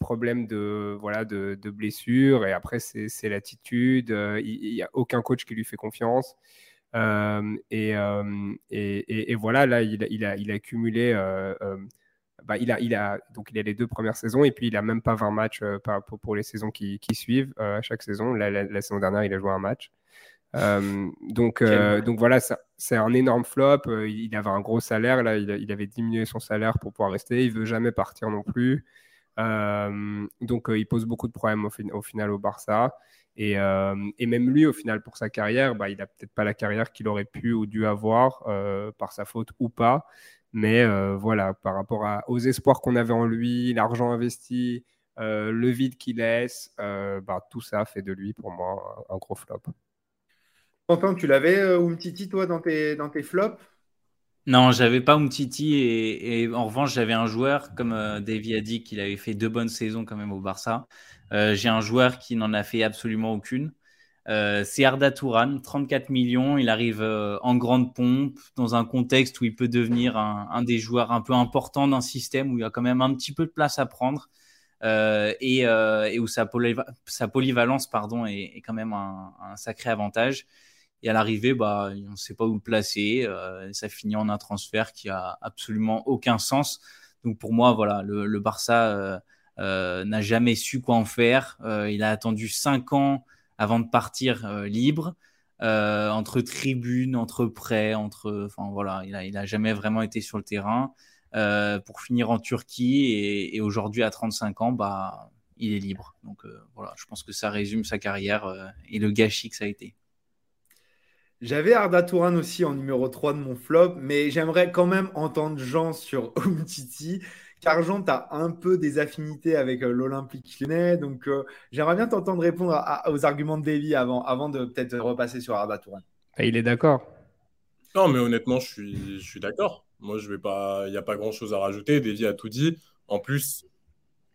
problème de voilà de, de blessure et après c'est l'attitude. il n'y a aucun coach qui lui fait confiance. et, et, et, voilà, là, il, il, a, il a accumulé. Bah, il, a, il, a, donc il a les deux premières saisons et puis il a même pas 20 matchs pour, pour, les saisons qui, qui suivent à chaque saison. La, la, saison dernière, il a joué un match. Donc, donc voilà, c'est un énorme flop. Euh, il avait un gros salaire, là, il, avait diminué son salaire pour pouvoir rester. Il veut jamais partir non plus. donc, il pose beaucoup de problèmes au, final au Barça. Et, même lui, au final, pour sa carrière, bah, il n'a peut-être pas la carrière qu'il aurait pu ou dû avoir par sa faute ou pas. Mais voilà, par rapport aux espoirs qu'on avait en lui, l'argent investi, le vide qu'il laisse, bah, tout ça fait de lui, pour moi, un gros flop. Quentin, tu l'avais, euh, Umtiti, toi, dans tes, flops? Non, j'avais pas Umtiti. Et, en revanche, j'avais un joueur, comme euh, Davy a dit, qu'il avait fait deux bonnes saisons quand même au Barça. Euh, j'ai un joueur qui n'en a fait absolument aucune. Euh, c'est Arda Touran, 34 millions. Il arrive en grande pompe, dans un contexte où il peut devenir un, des joueurs un peu importants d'un système où il y a quand même un petit peu de place à prendre et, où sa, polyvalence pardon, est, quand même un, sacré avantage. Et à l'arrivée, bah, on ne sait pas où le placer. ça finit en un transfert qui a absolument aucun sens. Donc pour moi, voilà, le, Barça n'a jamais su quoi en faire. il a attendu 5 ans avant de partir euh, libre. Euh, entre tribunes, entre prêts, entre, enfin voilà, il a, il a jamais vraiment été sur le terrain euh, pour finir en Turquie et, aujourd'hui à 35 ans, bah, il est libre. Donc voilà, je pense que ça résume sa carrière et le gâchis que ça a été. J'avais Arda Touran aussi en numéro 3 de mon flop, mais j'aimerais quand même entendre Jean sur Umtiti. Argent, tu as un peu des affinités avec euh, l'Olympique lyonnais. Donc, euh, j'aimerais bien t'entendre répondre aux arguments de Davy avant, avant de peut-être repasser sur Arda Touran. Ah, il est d'accord. Non, mais honnêtement, je suis, je suis d'accord. Moi, je vais pas. Il n'y a pas grand-chose à rajouter. Davy a tout dit. En plus,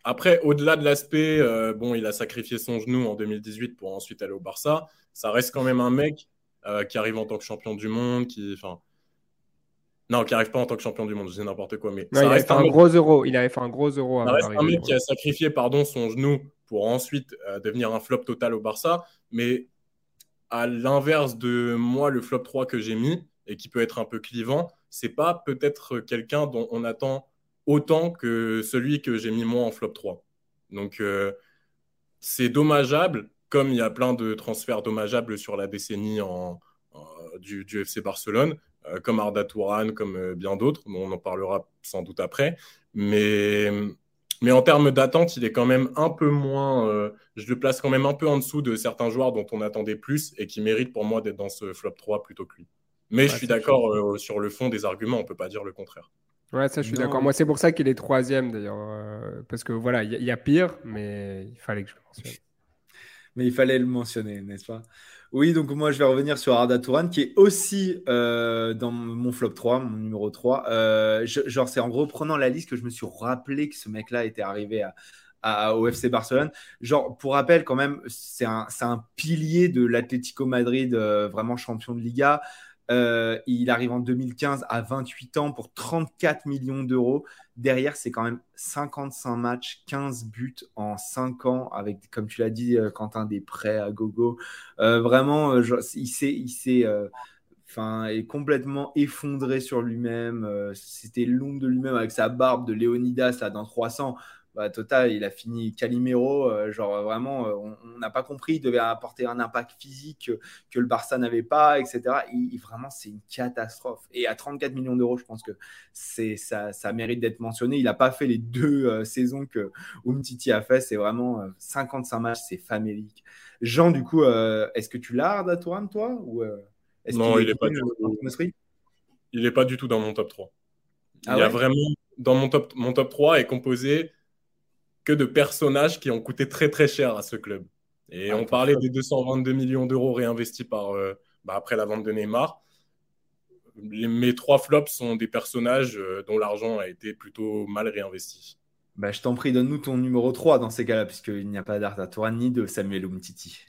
après, au-delà de l'aspect, euh, bon, il a sacrifié son genou en 2018 pour ensuite aller au Barça. Ça reste quand même un mec qui arrive en tant que champion du monde, qui, enfin, non, qui n'arrive pas en tant que champion du monde, je dis n'importe quoi. Mais ça il reste un, gros euro. Il avait fait un gros euro. Ça reste un mec qui a sacrifié pardon, son genou pour ensuite euh, devenir un flop total au Barça. Mais à l'inverse de moi, le flop 3 que j'ai mis et qui peut être un peu clivant, c'est pas peut-être quelqu'un dont on attend autant que celui que j'ai mis moi en flop 3. Donc euh, c'est dommageable, comme il y a plein de transferts dommageables sur la décennie en, du, du, FC Barcelone. Euh, comme Arda Touran, comme euh, bien d'autres. on en parlera sans doute après. Mais, mais en termes d'attente, il est quand même un peu moins. Euh, je le place quand même un peu en dessous de certains joueurs dont on attendait plus et qui méritent pour moi d'être dans ce flop 3 plutôt que lui. Mais je suis d'accord sur le fond des arguments, on ne peut pas dire le contraire. Ouais, ça, je suis d'accord. Moi, c'est pour ça qu'il est troisième, d'ailleurs. parce que voilà, il y, a pire, mais il fallait que je le mentionne. Mais il fallait le mentionner, n'est-ce pas? Oui, donc moi je vais revenir sur Arda Touran qui est aussi euh, dans mon flop 3, mon numéro 3. Euh, genre, c'est en reprenant la liste que je me suis rappelé que ce mec-là était arrivé à, au FC Barcelone. Genre, pour rappel, quand même, c'est un, un, pilier de l'Atlético Madrid, euh, vraiment champion de Liga. Euh, il arrive en 2015 à 28 ans pour 34 millions d'euros. Derrière, c'est quand même 55 matchs, 15 buts en 5 ans, avec, comme tu l'as dit, euh, Quentin, des prêts à gogo. Euh, vraiment, il s'est. Il s'est Enfin, est complètement effondré sur lui-même. C'était l'ombre de lui-même avec sa barbe de Léonidas là, dans 300. Bah, total, il a fini Calimero. Euh, genre vraiment, euh, on n'a pas compris. Il devait apporter un impact physique que, le Barça n'avait pas, etc. Il, vraiment, c'est une catastrophe. Et à 34 millions d'euros, je pense que c'est ça, ça mérite d'être mentionné. Il n'a pas fait les deux euh, saisons que Umtiti a fait. C'est vraiment 55 matchs, c'est famélique. Jean, du coup, est-ce que tu l'as, Arda toi? Ou, Non, il n'est pas, du tout... il est pas du tout dans mon top 3. Ah il y a vraiment dans mon top, mon top 3 est composé que de personnages qui ont coûté très très cher à ce club. Et ah, on parlait des 222 millions d'euros réinvestis par, euh, bah, après la vente de Neymar. Les, mes trois flops sont des personnages euh, dont l'argent a été plutôt mal réinvesti. Bah, je t'en prie, donne-nous ton numéro 3 dans ces cas-là, puisqu'il n'y a pas d'Arta ni de Samuel Umtiti.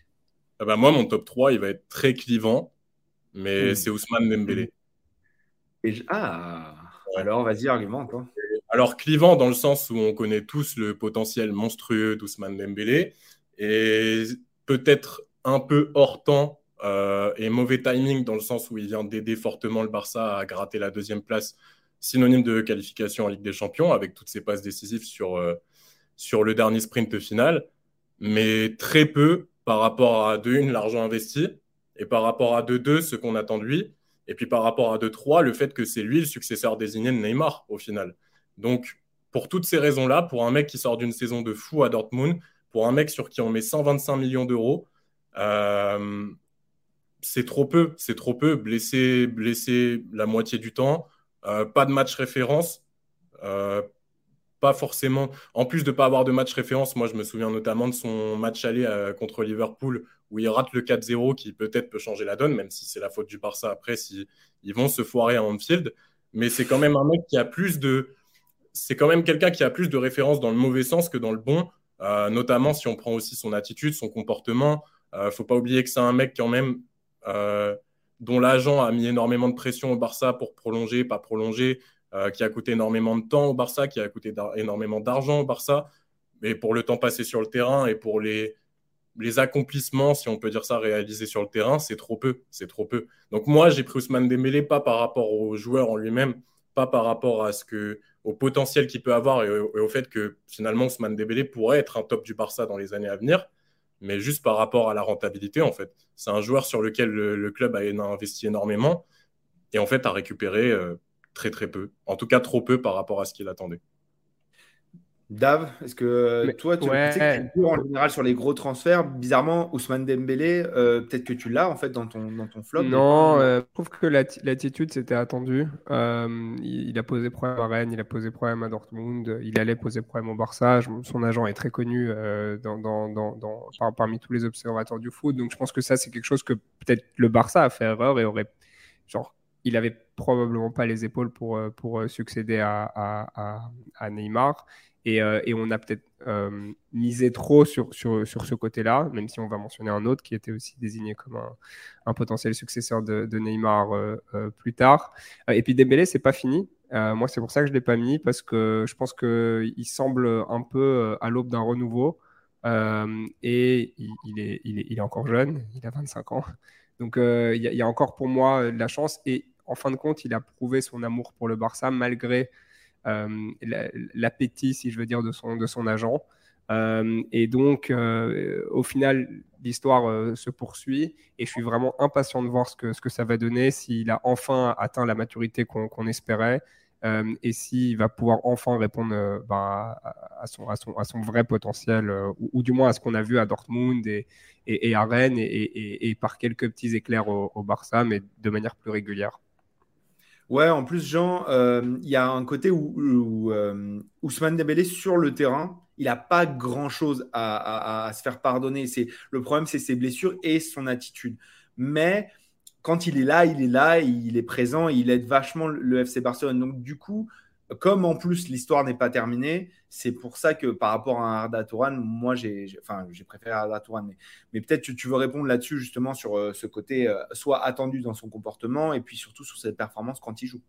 Ah bah, moi, mon top 3, il va être très clivant, mais hmm. c'est Ousmane Dembélé. Ah, alors vas-y, argumente. Hein. Alors, clivant dans le sens où on connaît tous le potentiel monstrueux d'Ousmane Dembélé et peut-être un peu hors temps euh, et mauvais timing dans le sens où il vient d'aider fortement le Barça à gratter la deuxième place, synonyme de qualification en Ligue des Champions avec toutes ses passes décisives sur, euh, sur le dernier sprint final, mais très peu par rapport à 2-1 l'argent investi et par rapport à 2-2 ce qu'on attend de lui. Et puis par rapport à 2-3, le fait que c'est lui le successeur désigné de Neymar au final. Donc, pour toutes ces raisons-là, pour un mec qui sort d'une saison de fou à Dortmund, pour un mec sur qui on met 125 millions d'euros, euh, c'est trop peu. C'est trop peu. Blessé, blessé la moitié du temps, euh, pas de match référence. Euh, pas forcément. En plus de ne pas avoir de match référence, moi je me souviens notamment de son match aller contre Liverpool où il rate le 4-0 qui peut-être peut changer la donne, même si c'est la faute du Barça après, si vont se foirer à Anfield. Mais c'est quand même un mec qui a plus de, c'est quand même quelqu'un qui a plus de références dans le mauvais sens que dans le bon, euh, notamment si on prend aussi son attitude, son comportement. ne faut pas oublier que c'est un mec quand même dont l'agent a mis énormément de pression au Barça pour prolonger, pas prolonger, qui a coûté énormément de temps au Barça, qui a coûté énormément d'argent au Barça. Mais pour le temps passé sur le terrain et pour les, les accomplissements, si on peut dire ça, réalisés sur le terrain, c'est trop peu. C'est trop peu. Donc moi, j'ai pris Ousmane Dembélé pas par rapport au joueur en lui-même, pas par rapport à ce que, au potentiel qu'il peut avoir et au, fait que finalement Ousmane Dembélé pourrait être un top du Barça dans les années à venir, mais juste par rapport à la rentabilité en fait. C'est un joueur sur lequel le, club a investi énormément et en fait a récupéré euh, très très peu, en tout cas trop peu par rapport à ce qu'il attendait. Dave, est-ce que toi, tu, sais que tu en général sur les gros transferts Bizarrement, Ousmane Dembélé, euh, peut-être que tu l'as en fait dans ton, dans ton flop. Non, euh, je trouve que l'attitude c'était attendu. Euh, il, a posé problème à Rennes, il a posé problème à Dortmund, il allait poser problème au Barça. Son agent est très connu dans, dans, dans, parmi tous les observateurs du foot. Donc je pense que ça, c'est quelque chose que peut-être le Barça a fait erreur et aurait. Genre, il avait probablement pas les épaules pour, pour succéder à, à, à Neymar. Euh, et, on a peut-être euh, misé trop sur, sur, sur ce côté-là, même si on va mentionner un autre qui était aussi désigné comme un, un potentiel successeur de, Neymar euh, plus tard. et puis Dembélé, c'est pas fini. moi, c'est pour ça que je l'ai pas mis parce que je pense qu'il semble un peu à l'aube d'un renouveau. et il, est, il, est, il, est, encore jeune, il a 25 ans. Donc il y, a encore pour moi de la chance. Et en fin de compte, il a prouvé son amour pour le Barça malgré l'appétit, si je veux dire, de son, de son agent. Euh, et donc, euh, au final, l'histoire se poursuit et je suis vraiment impatient de voir ce que, ce que ça va donner, s'il a enfin atteint la maturité qu'on espérait et s'il va pouvoir enfin répondre ben, à, son, à, son, à, son, vrai potentiel, ou, du moins à ce qu'on a vu à Dortmund et, et, à Rennes et, par quelques petits éclairs au, au Barça, mais de manière plus régulière. Ouais, en plus, Jean, euh, il y a un côté où, euh, Ousmane Dembélé sur le terrain, il n'a pas grand-chose à, se faire pardonner. C'est le problème, c'est ses blessures et son attitude. Mais quand il est là, il est là, il est présent, il aide vachement le FC Barcelone. Donc du coup, comme en plus l'histoire n'est pas terminée, c'est pour ça que par rapport à Arda Touran, moi j'ai enfin, préféré Arda Touran. Mais, peut-être tu veux répondre là-dessus justement sur euh, ce côté euh, soit attendu dans son comportement et puis surtout sur ses performances quand il joue.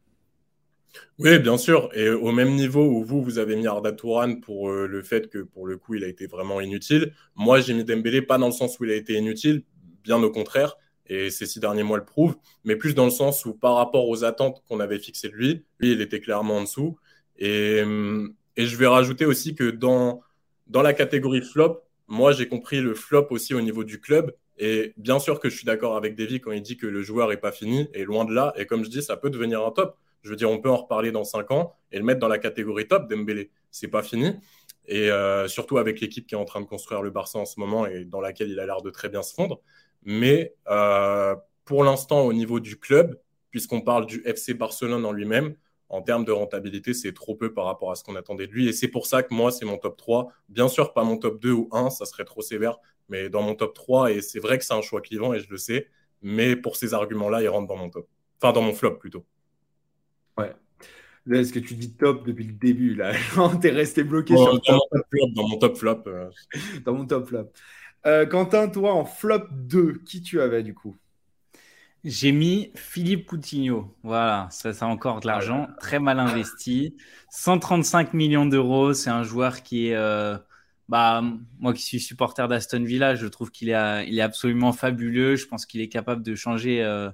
Oui, bien sûr. Et au même niveau où vous, vous avez mis Arda Touran pour euh, le fait que pour le coup, il a été vraiment inutile, moi j'ai mis Dembélé pas dans le sens où il a été inutile, bien au contraire et ces six derniers mois le prouvent, mais plus dans le sens où par rapport aux attentes qu'on avait fixées de lui, lui, il était clairement en dessous. Et, et je vais rajouter aussi que dans, dans la catégorie flop, moi, j'ai compris le flop aussi au niveau du club. Et bien sûr que je suis d'accord avec Davy quand il dit que le joueur n'est pas fini, et loin de là. Et comme je dis, ça peut devenir un top. Je veux dire, on peut en reparler dans cinq ans et le mettre dans la catégorie top Dembélé. C'est pas fini. Et euh, surtout avec l'équipe qui est en train de construire le Barça en ce moment et dans laquelle il a l'air de très bien se fondre. Mais euh, pour l'instant, au niveau du club, puisqu'on parle du FC Barcelone en lui-même, en termes de rentabilité, c'est trop peu par rapport à ce qu'on attendait de lui. Et c'est pour ça que moi, c'est mon top 3. Bien sûr, pas mon top 2 ou 1, ça serait trop sévère, mais dans mon top 3. Et c'est vrai que c'est un choix clivant et je le sais. Mais pour ces arguments-là, il rentre dans mon top. Enfin, dans mon flop plutôt. Ouais. Est-ce que tu dis top depuis le début là T'es resté bloqué sur dans, mon top flop, dans mon top flop. Euh. dans mon top flop. Euh, Quentin, toi, en flop 2, qui tu avais du coup? J'ai mis Philippe Coutinho. Voilà, ça, ça a encore de l'argent, très mal investi. 135 millions d'euros, c'est un joueur qui est. Euh, bah, moi qui suis supporter d'Aston Villa, je trouve qu'il est, il est absolument fabuleux. Je pense qu'il est capable de changer euh,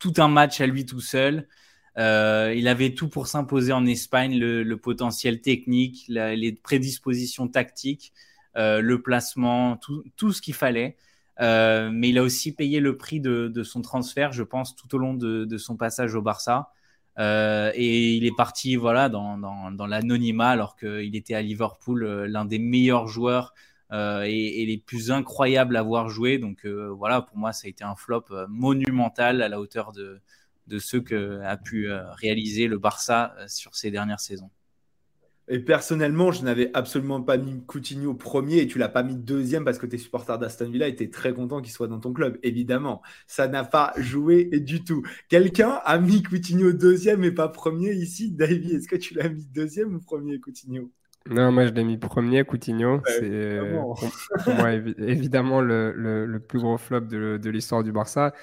tout un match à lui tout seul. il avait tout pour s'imposer en Espagne, le, potentiel technique, les prédispositions tactiques. Euh, le placement, tout, tout ce qu'il fallait. Euh, mais il a aussi payé le prix de, de, son transfert, je pense, tout au long de, de son passage au Barça. Euh, et il est parti voilà dans, dans, l'anonymat alors qu'il était à Liverpool l'un des meilleurs joueurs et, les plus incroyables à voir jouer. Donc voilà, pour moi, ça a été un flop monumental à la hauteur de, de ce que a pu réaliser le Barça sur ces dernières saisons. Et personnellement, je n'avais absolument pas mis Coutinho premier et tu l'as pas mis deuxième parce que tu es supporter d'Aston Villa et tu es très content qu'il soit dans ton club. Évidemment, ça n'a pas joué du tout. Quelqu'un a mis Coutinho deuxième et pas premier ici? Davy, est-ce que tu l'as mis deuxième ou premier Coutinho? Non, moi je l'ai mis premier, Coutinho. c'est pour, moi évidemment le, plus gros flop de, l'histoire du Barça.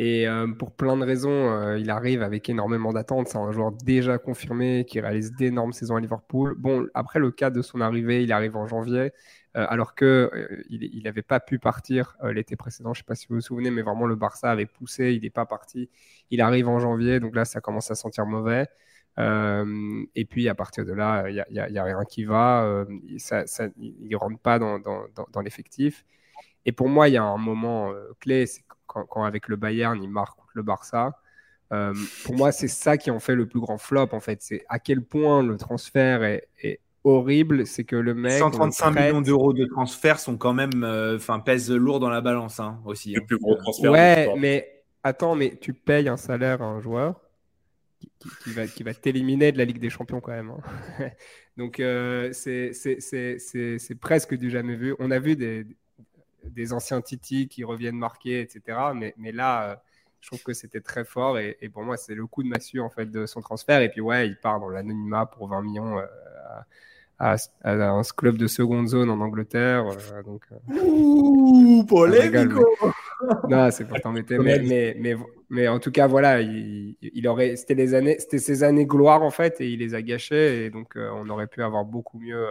Et euh, pour plein de raisons, euh, il arrive avec énormément d'attentes. C'est un joueur déjà confirmé qui réalise d'énormes saisons à Liverpool. Bon, après le cas de son arrivée, il arrive en janvier, euh, alors que il n'avait pas pu partir l'été précédent. Je ne sais pas si vous vous souvenez, mais vraiment le Barça avait poussé, il n'est pas parti. Il arrive en janvier, donc là ça commence à sentir mauvais. Et puis à partir de là, il n'y a, rien qui va. Il ne rentre pas dans, l'effectif. Et pour moi, il y a un moment clé, c'est quand, avec le Bayern, il marque le Barça. pour moi, c'est ça qui en fait le plus grand flop, en fait. C'est à quel point le transfert est, horrible. C'est que le mec. 135 millions d'euros de transfert sont quand même. Enfin, pèsent lourd dans la balance hein, aussi. Le hein. plus gros transfert. Ouais, mais attends, mais tu payes un salaire à un joueur qui, va, qui va t'éliminer de la Ligue des Champions quand même. Hein. Donc euh, c'est presque du jamais vu. On a vu des, des anciens Titi qui reviennent marquer, etc. Mais, mais là, euh, je trouve que c'était très fort. Et, pour moi, c'est le coup de massue en fait, de son transfert. Et puis, ouais, il part dans l'anonymat pour 20 millions. Euh, à, un club de seconde zone en Angleterre. Euh, donc, euh, Ouh, polémico Non, c'est pour t'embêter. mais, mais, mais, mais, en tout cas, voilà, il, il aurait, c'était les années, c'était ses années gloire en fait, et il les a gâchées. Et donc, euh, on aurait pu avoir beaucoup mieux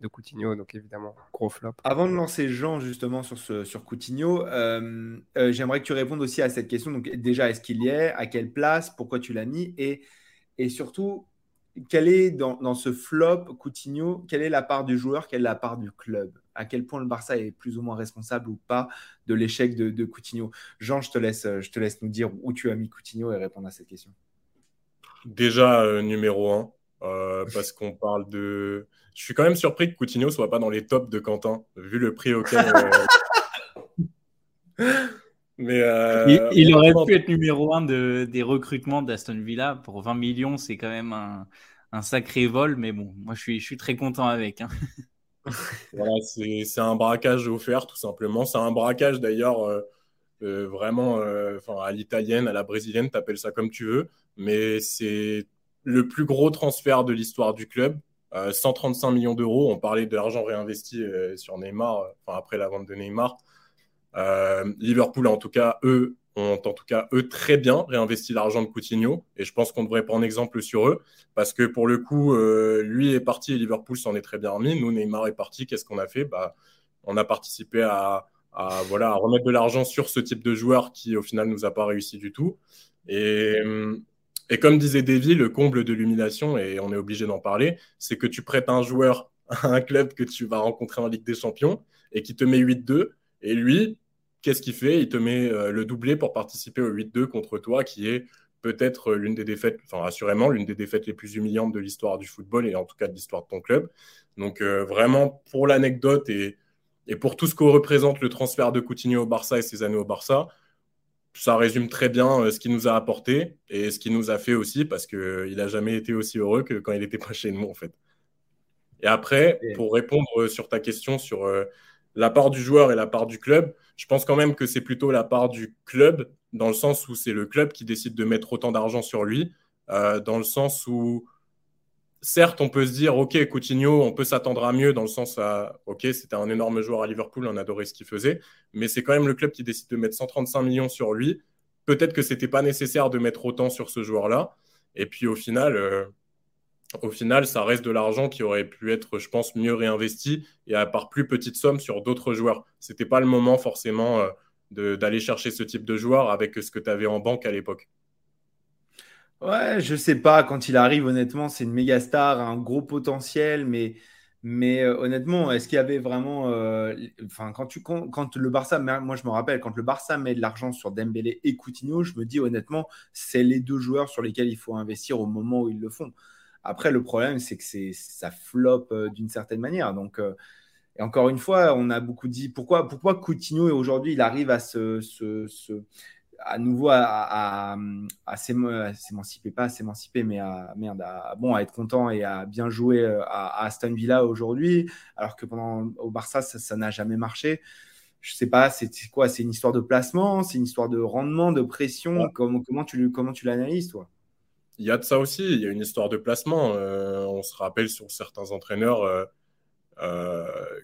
de Coutinho, donc évidemment, gros flop. Avant de lancer Jean justement sur, ce, sur Coutinho, j'aimerais que tu répondes aussi à cette question. Donc déjà, est-ce qu'il y est? À quelle place? Pourquoi tu l'as mis? Et, et surtout, quelle est dans, ce flop Coutinho, quelle est la part du joueur, quelle est la part du club? À quel point le Barça est plus ou moins responsable ou pas de l'échec de, Coutinho? Jean, je te, laisse, je te laisse nous dire où tu as mis Coutinho et répondre à cette question. Déjà euh, numéro un, euh, parce qu'on parle de. Je suis quand même surpris que Coutinho soit pas dans les tops de Quentin, vu le prix auquel. Euh, mais il, aurait pu être numéro un de, des recrutements d'Aston Villa pour 20 millions. C'est quand même un, un, sacré vol, mais bon, moi je suis, je suis très content avec. Hein. voilà, c'est un braquage offert tout simplement. C'est un braquage d'ailleurs euh, euh, vraiment euh, à l'italienne, à la brésilienne, t'appelles ça comme tu veux, mais c'est le plus gros transfert de l'histoire du club. 135 millions d'euros. On parlait de l'argent réinvesti sur Neymar, enfin après la vente de Neymar. Euh, Liverpool, en tout cas, eux, ont en tout cas, eux, très bien réinvesti l'argent de Coutinho. Et je pense qu'on devrait prendre exemple sur eux. Parce que pour le coup, euh, lui est parti et Liverpool s'en est très bien remis. Nous, Neymar est parti. Qu'est-ce qu'on a fait? Bah, On a participé à, voilà, remettre de l'argent sur ce type de joueur qui, au final, nous a pas réussi du tout. Et, et comme disait Davy, le comble de l'humiliation, et on est obligé d'en parler, c'est que tu prêtes un joueur à un club que tu vas rencontrer en Ligue des Champions et qui te met 8-2. Et lui, Qu'est-ce qu'il fait? Il te met euh, le doublé pour participer au 8-2 contre toi, qui est peut-être l'une des défaites, enfin assurément l'une des défaites les plus humiliantes de l'histoire du football et en tout cas de l'histoire de ton club. Donc euh, vraiment pour l'anecdote et, pour tout ce que représente le transfert de Coutinho au Barça et ses années au Barça, ça résume très bien euh, ce qu'il nous a apporté et ce qu'il nous a fait aussi parce qu'il n'a jamais été aussi heureux que quand il n'était pas chez nous en fait. Et après, pour répondre sur ta question sur la part du joueur et la part du club, je pense quand même que c'est plutôt la part du club, dans le sens où c'est le club qui décide de mettre autant d'argent sur lui, euh, dans le sens où, certes, on peut se dire, OK, Coutinho, on peut s'attendre à mieux, dans le sens à, OK, c'était un énorme joueur à Liverpool, on adorait ce qu'il faisait, mais c'est quand même le club qui décide de mettre 135 millions sur lui. Peut-être que c'était pas nécessaire de mettre autant sur ce joueur-là. Et puis au final, euh, au final, ça reste de l'argent qui aurait pu être, je pense, mieux réinvesti et à part plus petite somme sur d'autres joueurs. C'était pas le moment forcément euh, d'aller chercher ce type de joueur avec ce que tu avais en banque à l'époque. Ouais, je sais pas. Quand il arrive, honnêtement, c'est une méga star, un gros potentiel, mais, mais euh, honnêtement, est-ce qu'il y avait vraiment. Euh, enfin, quand, tu, quand, le Barça, moi je me rappelle, quand le Barça met de l'argent sur Dembélé et Coutinho, je me dis honnêtement, c'est les deux joueurs sur lesquels il faut investir au moment où ils le font. Après, le problème, c'est que ça floppe euh, d'une certaine manière. Donc, et encore une fois, on a beaucoup dit pourquoi, pourquoi Coutinho aujourd'hui il arrive à se, à nouveau à, s'émanciper, pas à s'émanciper, mais à merde, à, bon, à être content et à bien jouer euh, à, Aston Villa aujourd'hui, alors que pendant au Barça ça n'a jamais marché. Je sais pas, c'est quoi? C'est une histoire de placement, c'est une histoire de rendement, de pression? Comment, comment tu comment tu l'analyses toi? Il y a de ça aussi. Il y a une histoire de placement. on se rappelle sur certains entraîneurs euh,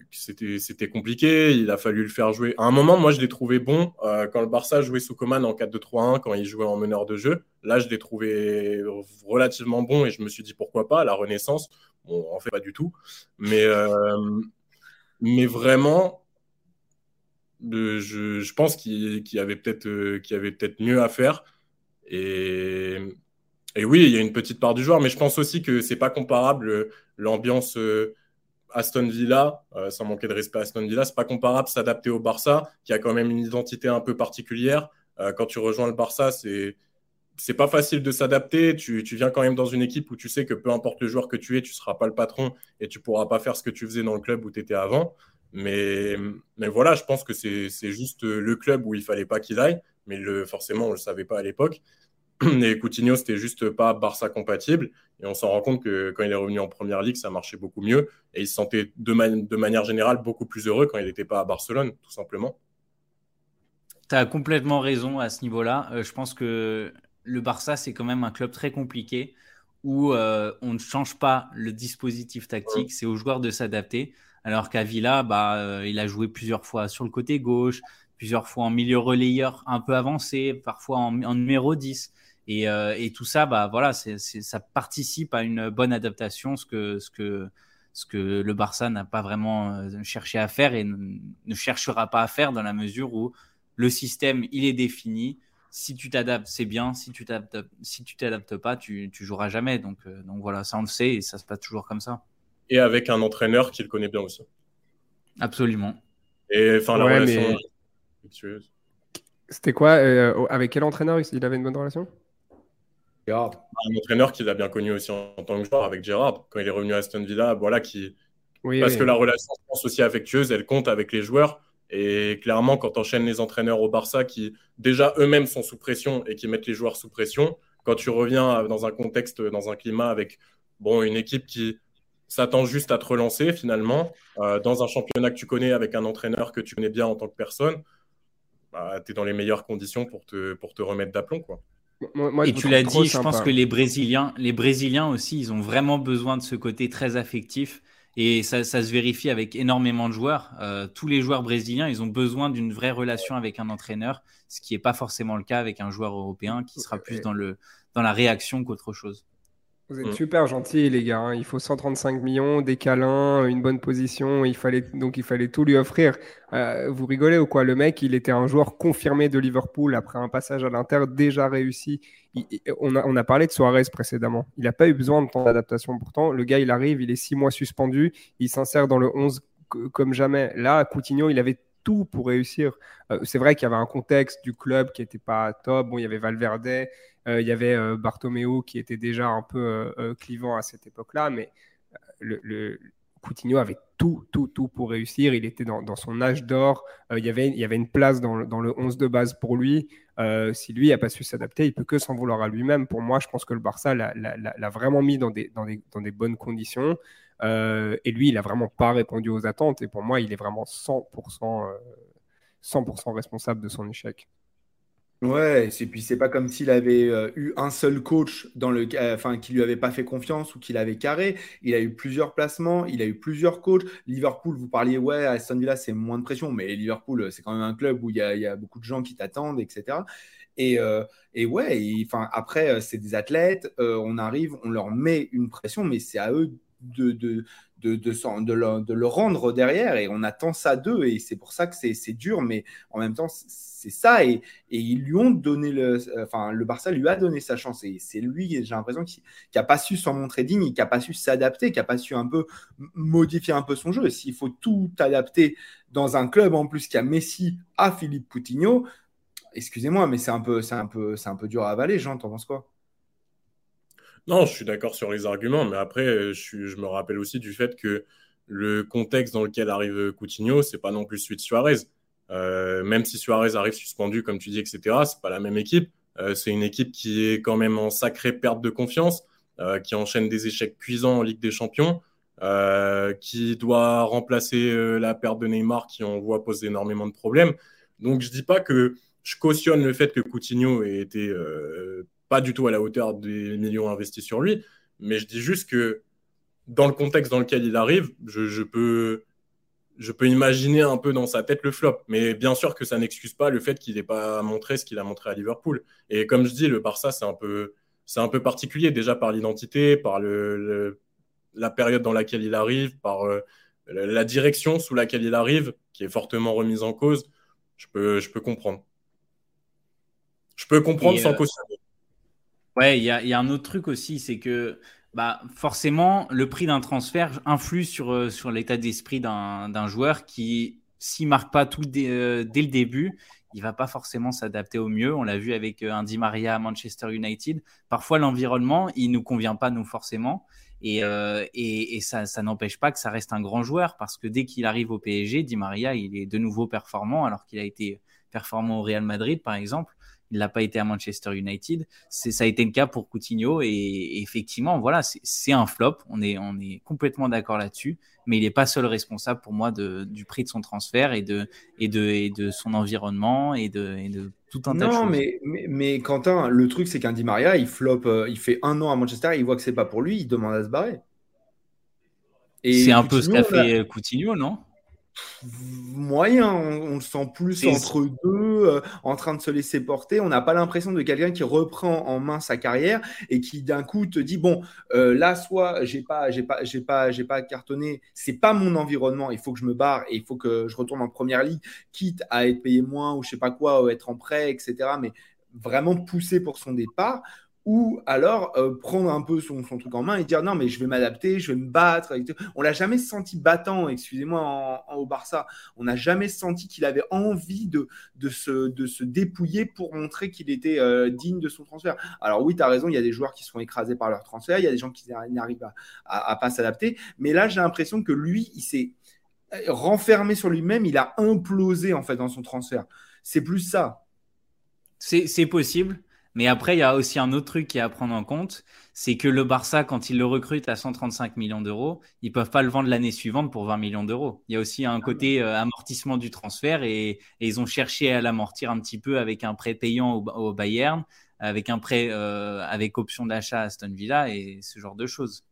c'était compliqué, il a fallu le faire jouer. À un moment, moi, je l'ai trouvé bon euh, quand le Barça jouait sous Coman en 4-2-3-1, quand il jouait en meneur de jeu. Là, je l'ai trouvé relativement bon et je me suis dit pourquoi pas, la renaissance. Bon, en fait, pas du tout. Mais, euh, mais vraiment, je, pense qu'il y avait peut-être peut mieux à faire. Et, et oui, il y a une petite part du joueur, mais je pense aussi que c'est pas comparable l'ambiance Aston Villa, euh, sans manquer de respect Aston Villa, c'est pas comparable s'adapter au Barça, qui a quand même une identité un peu particulière. Euh, quand tu rejoins le Barça, c'est c'est pas facile de s'adapter. Tu, tu, viens quand même dans une équipe où tu sais que peu importe le joueur que tu es, tu seras pas le patron et tu pourras pas faire ce que tu faisais dans le club où tu étais avant. Mais, mais voilà, je pense que c'est juste le club où il fallait pas qu'il aille. Mais le, forcément, on le savait pas à l'époque. Et Coutinho, c'était juste pas Barça compatible. Et on s'en rend compte que quand il est revenu en première ligue, ça marchait beaucoup mieux. Et il se sentait de, de manière générale beaucoup plus heureux quand il n'était pas à Barcelone, tout simplement. Tu as complètement raison à ce niveau-là. Euh, je pense que le Barça, c'est quand même un club très compliqué où euh, on ne change pas le dispositif tactique. C'est aux joueurs de s'adapter. Alors qu'à Villa, bah, euh, il a joué plusieurs fois sur le côté gauche, plusieurs fois en milieu relayeur un peu avancé, parfois en, en numéro 10. Euh, et, tout ça, bah, voilà, ça participe à une bonne adaptation, ce que, ce que, ce que le Barça n'a pas vraiment euh, cherché à faire et ne, cherchera pas à faire dans la mesure où le système, il est défini. Si tu t'adaptes, c'est bien. Si tu t'adaptes, si tu t'adaptes pas, tu, tu joueras jamais. Donc, euh, donc voilà, ça on le sait et ça se passe toujours comme ça. Et avec un entraîneur qui le connaît bien aussi. Absolument. Et enfin, la relation. C'était quoi Avec quel entraîneur il avait une bonne relation? Un entraîneur qu'il a bien connu aussi en, tant que joueur avec Gérard, quand il est revenu à Aston Villa, voilà, qui... parce que la relation, je pense, aussi affectueuse, elle compte avec les joueurs. Et clairement, quand on enchaînes les entraîneurs au Barça qui déjà eux-mêmes sont sous pression et qui mettent les joueurs sous pression, quand tu reviens dans un contexte, dans un climat avec bon, une équipe qui s'attend juste à te relancer finalement, euh, dans un championnat que tu connais avec un entraîneur que tu connais bien en tant que personne, bah, tu es dans les meilleures conditions pour te, pour te remettre d'aplomb. quoi et tu l'as dit, je pense que les Brésiliens, les Brésiliens aussi, ils ont vraiment besoin de ce côté très affectif. Et ça, se vérifie avec énormément de joueurs. Euh, tous les joueurs brésiliens, ils ont besoin d'une vraie relation avec un entraîneur, ce qui n'est pas forcément le cas avec un joueur européen qui sera plus dans, le, dans la réaction qu'autre chose. Vous êtes mm. super gentils, les gars. Hein. Il faut 135 millions, des câlins, une bonne position. Il fallait, donc, il fallait tout lui offrir. Euh, vous rigolez ou quoi? Le mec, il était un joueur confirmé de Liverpool après un passage à l'Inter déjà réussi. on, a, on, a, parlé de Suarez précédemment. Il n'a pas eu besoin de temps d'adaptation. Pourtant, le gars, il arrive, il est six mois suspendu. Il s'insère dans le 11 comme jamais. Là, Coutinho, il avait tout pour réussir. Euh, c'est vrai qu'il y avait un contexte du club qui n'était pas top. Bon, il y avait Valverde, euh, il y avait euh, qui était déjà un peu clivant à cette époque-là, mais le, Coutinho avait tout, tout, tout pour réussir. Il était dans, son âge d'or. il, y avait, il y avait une place dans, le 11 de base pour lui. si lui n'a pas su s'adapter, il peut que s'en vouloir à lui-même. Pour moi, je pense que le Barça l'a vraiment mis dans des bonnes conditions. Euh, et lui, il n'a vraiment pas répondu aux attentes. Et pour moi, il est vraiment 100%, 100 euh, responsable de son échec. Ouais, et puis c'est pas comme s'il avait euh, eu un seul coach dans le, enfin, qui lui avait pas fait confiance ou qu'il avait carré. Il a eu plusieurs placements, il a eu plusieurs coachs. Liverpool, vous parliez, ouais, Aston Villa, c'est moins de pression, mais Liverpool, c'est quand même un club où il y a, beaucoup de gens qui t'attendent, etc. Et, et ouais, enfin, après, c'est des athlètes, on arrive, on leur met une pression, mais c'est à eux de, de, de, de, le, rendre derrière et on attend ça d'eux et c'est pour ça que c'est dur mais en même temps c'est ça et, et, ils lui ont donné le enfin le Barça lui a donné sa chance et c'est lui j'ai l'impression qui n'a pas su s'en montrer digne qui n'a pas su s'adapter qui n'a pas su un peu modifier un peu son jeu. S'il faut tout adapter dans un club en plus qui a Messi à Philippe Coutinho excusez-moi mais c'est un peu un peu c'est un peu dur à avaler Jean t'en penses quoi? Non, je suis d'accord sur les arguments, mais après, euh, je, me rappelle aussi du fait que le contexte dans lequel arrive Coutinho, c'est pas non plus celui de Suarez. Euh, même si Suarez arrive suspendu, comme tu dis, etc., c'est pas la même équipe. Euh, c'est une équipe qui est quand même en sacrée perte de confiance, qui enchaîne des échecs cuisants en Ligue des Champions, qui doit remplacer la perte de Neymar, qui on voit pose énormément de problèmes. Donc je dis pas que je cautionne le fait que Coutinho ait été pas du tout à la hauteur des millions investis sur lui. Mais je dis juste que dans le contexte dans lequel il arrive, je, peux, je peux imaginer un peu dans sa tête le flop. Mais bien sûr que ça n'excuse pas le fait qu'il n'ait pas montré ce qu'il a montré à Liverpool. Et comme je dis, le Barça, c'est un peu, c'est un peu particulier déjà par l'identité, par le, la période dans laquelle il arrive, par euh, la direction sous laquelle il arrive, qui est fortement remise en cause. Je peux, je peux comprendre. Je peux comprendre sans euh, cautionner. Ouais, il y a, un autre truc aussi, c'est que bah, forcément, le prix d'un transfert influe sur, euh, sur l'état d'esprit d'un joueur qui, s'il marque pas tout dès, euh, le début, il va pas forcément s'adapter au mieux. On l'a vu avec un Di Maria à Manchester United. Parfois, l'environnement, il nous convient pas, nous, forcément. Et, et, et ça, ça n'empêche pas que ça reste un grand joueur parce que dès qu'il arrive au PSG, Di Maria, il est de nouveau performant alors qu'il a été performant au Real Madrid, par exemple il n'a pas été à Manchester United. C'est, ça a été le cas pour Coutinho et, effectivement, voilà, c'est, un flop. On est, on est complètement d'accord là-dessus, mais il n'est pas seul responsable pour moi de, du prix de son transfert et de, et de, et de son environnement et de, et de tout un tas de choses. Non, mais, mais, Quentin, le truc, c'est qu'un Di Maria, il flop, euh, il fait un an à Manchester, il voit que c'est pas pour lui, il demande à se barrer. c'est un peu ce qu'a fait Coutinho, non? Moyen. On, le sent plus entre deux, euh, en train de se laisser porter. On n'a pas l'impression de quelqu'un qui reprend en main sa carrière et qui d'un coup te dit bon, euh, là, soit j'ai pas, j'ai pas, j'ai pas, j'ai pas cartonné. C'est pas mon environnement. Il faut que je me barre et il faut que je retourne en première ligue, quitte à être payé moins ou je sais pas quoi, ou être en prêt, etc. Mais vraiment poussé pour son départ ou alors euh, prendre un peu son, truc en main et dire non mais je vais m'adapter, je vais me battre. On l'a jamais senti battant, excusez-moi, en, au Barça. On n'a jamais senti qu'il avait envie de, se, dépouiller pour montrer qu'il était euh, digne de son transfert. Alors oui, tu as raison, il y a des joueurs qui sont écrasés par leur transfert, il y a des gens qui n'arrivent à, à, pas s'adapter, mais là j'ai l'impression que lui, il s'est renfermé sur lui-même, il a implosé en fait dans son transfert. C'est plus ça. C'est possible. Mais après, il y a aussi un autre truc qui est à prendre en compte, c'est que le Barça, quand il le recrute à 135 millions d'euros, ils peuvent pas le vendre l'année suivante pour 20 millions d'euros. Il y a aussi un ah côté euh, amortissement du transfert et, ils ont cherché à l'amortir un petit peu avec un prêt payant au, Bayern, avec un prêt euh, avec option d'achat à Aston Villa et ce genre de choses.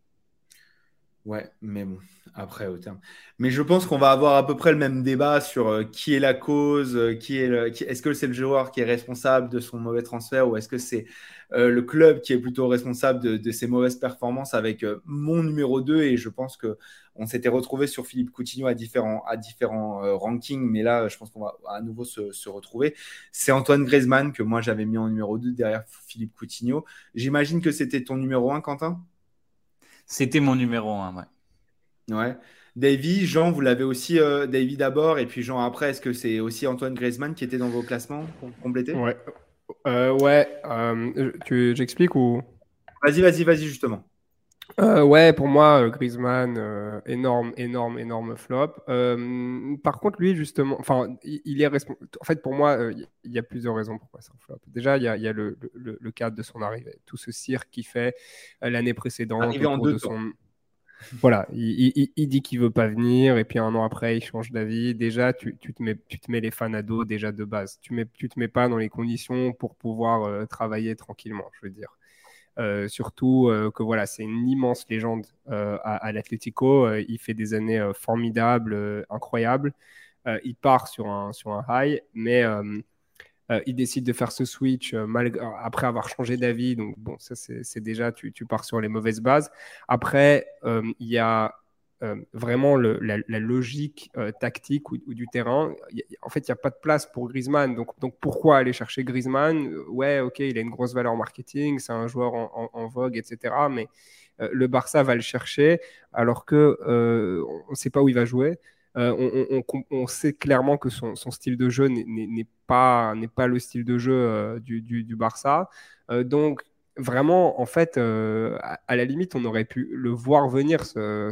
Ouais, mais bon, après, au terme. Mais je pense qu'on va avoir à peu près le même débat sur euh, qui est la cause, euh, qui est le, est-ce que c'est le joueur qui est responsable de son mauvais transfert ou est-ce que c'est euh, le club qui est plutôt responsable de, ses mauvaises performances avec mon numéro 2 et je pense que on s'était retrouvé sur Philippe Coutinho à différents, à différents rankings, mais là, je pense qu'on va à nouveau se, se retrouver. C'est Antoine Griezmann que moi j'avais mis en numéro 2 derrière Philippe Coutinho. J'imagine que c'était ton numéro 1, Quentin? C'était mon numéro 1, ouais. Ouais. Davy, Jean, vous l'avez aussi, euh, Davy d'abord, et puis Jean après, est-ce que c'est aussi Antoine Griezmann qui était dans vos classements pour compléter? Ouais, euh, ouais. Euh, j'explique ou? Vas-y, vas-y, vas-y, justement. Euh, ouais, pour moi, Griezmann, énorme, énorme, énorme flop. par contre, lui, justement, enfin, il, est responsable. En fait, pour moi, il y a plusieurs raisons pourquoi c'est un flop. Déjà, il y a, y a le, le, cadre de son arrivée, tout ce cirque qu'il fait l'année précédente. Arrivé en deux son... Voilà, il, dit qu'il veut pas venir et puis un an après, il change d'avis. Déjà, tu, tu, te mets, tu te mets les fans à dos déjà de base. Tu mets, tu te mets pas dans les conditions pour pouvoir travailler tranquillement, je veux dire. Euh, surtout euh, que voilà, c'est une immense légende euh, à, à l'Atlético. il fait des années formidables, incroyables. il part sur un, sur un high, mais il décide de faire ce switch après avoir changé d'avis. Donc, bon, ça, c'est déjà, tu, tu, pars sur les mauvaises bases. Après, il y a euh, vraiment la, logique euh, tactique ou, du terrain. en fait, il n'y a pas de place pour Griezmann. Donc, donc pourquoi aller chercher Griezmann? Euh, Ouais, ok, il a une grosse valeur marketing, c'est un joueur en, vogue, etc. Mais le Barça va le chercher alors que on ne sait pas où il va jouer. On, sait clairement que son, style de jeu n'est pas, pas le style de jeu du, du, du, Barça. donc, vraiment, en fait, euh, à, la limite, on aurait pu le voir venir, ce,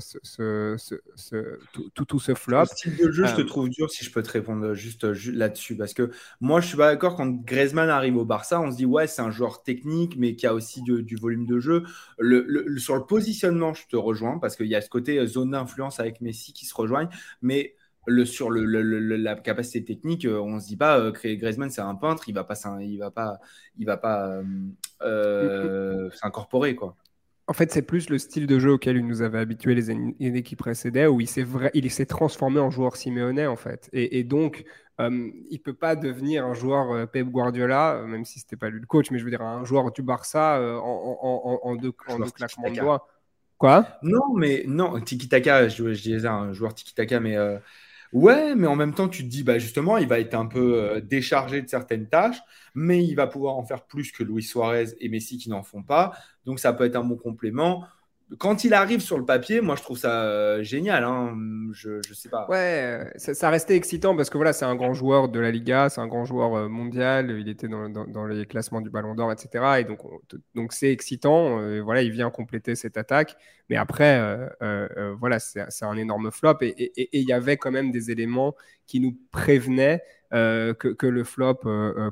tout, tout, ce flop. Le style de jeu, je te euh, trouve dur si je peux te répondre juste, là-dessus. Parce que moi, je suis pas d'accord. Quand Griezmann arrive au Barça, on se dit, ouais, c'est un joueur technique, mais qui a aussi du volume de jeu. Le, sur le positionnement, je te rejoins, parce qu'il y a ce côté euh, zone d'influence avec Messi qui se rejoignent. Mais le, sur le, la capacité technique, on se dit pas Griezmann c'est un peintre, il va pas, il va pas, il va pas s'incorporer quoi. En fait, c'est plus le style de jeu auquel il nous avait habitués les années qui précédaient, où il s'est il s'est transformé en joueur siméonais en fait, et, donc il il peut pas devenir un joueur Pep Guardiola, même si c'était pas lui le coach, mais je veux dire un joueur du Barça en, en, deux, claquements de doigts. Quoi? Non, mais non, Tiki Taka, je, disais un joueur Tiki Taka, mais Ouais, mais en même temps, tu te dis, bah, justement, il va être un peu euh, déchargé de certaines tâches, mais il va pouvoir en faire plus que Luis Suarez et Messi qui n'en font pas. Donc, ça peut être un bon complément quand il arrive sur le papier, moi je trouve ça euh, génial. Hein. Je, je sais pas. Ouais, ça, restait excitant parce que voilà, c'est un grand joueur de la Liga, c'est un grand joueur euh, mondial. Il était dans, les classements du Ballon d'Or, etc. Et donc, donc c'est excitant. Euh, voilà, il vient compléter cette attaque. Mais après, voilà, c'est un énorme flop. Et il y avait quand même des éléments qui nous prévenaient que, le flop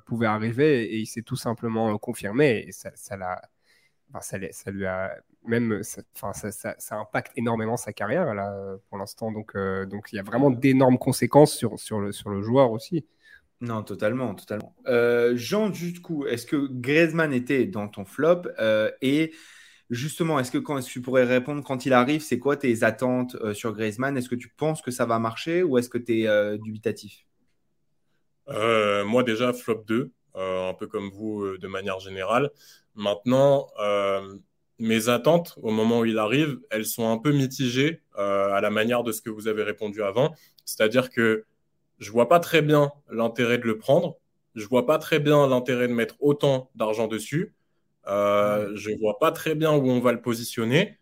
pouvait arriver. Et, il s'est tout simplement confirmé. Ça, ça l'a. ça, ça, lui a même, enfin, ça, ça, impacte énormément sa carrière là pour l'instant. Donc, euh, donc il y a vraiment d'énormes conséquences sur, sur, le, sur le joueur aussi. Non, totalement, totalement. Euh, Jean, du coup, est-ce que Griezmann était dans ton flop euh, Et justement, est-ce que quand tu pourrais répondre quand il arrive, c'est quoi tes attentes sur Griezmann? Est-ce que tu penses que ça va marcher ou est-ce que tu es dubitatif? Moi, déjà, flop 2, un peu comme vous de manière générale. Maintenant, mes attentes au moment où il arrive, elles sont un peu mitigées euh, à la manière de ce que vous avez répondu avant. C'est-à-dire que je vois pas très bien l'intérêt de le prendre. Je vois pas très bien l'intérêt de mettre autant d'argent dessus. Euh, je vois pas très bien où on va le positionner.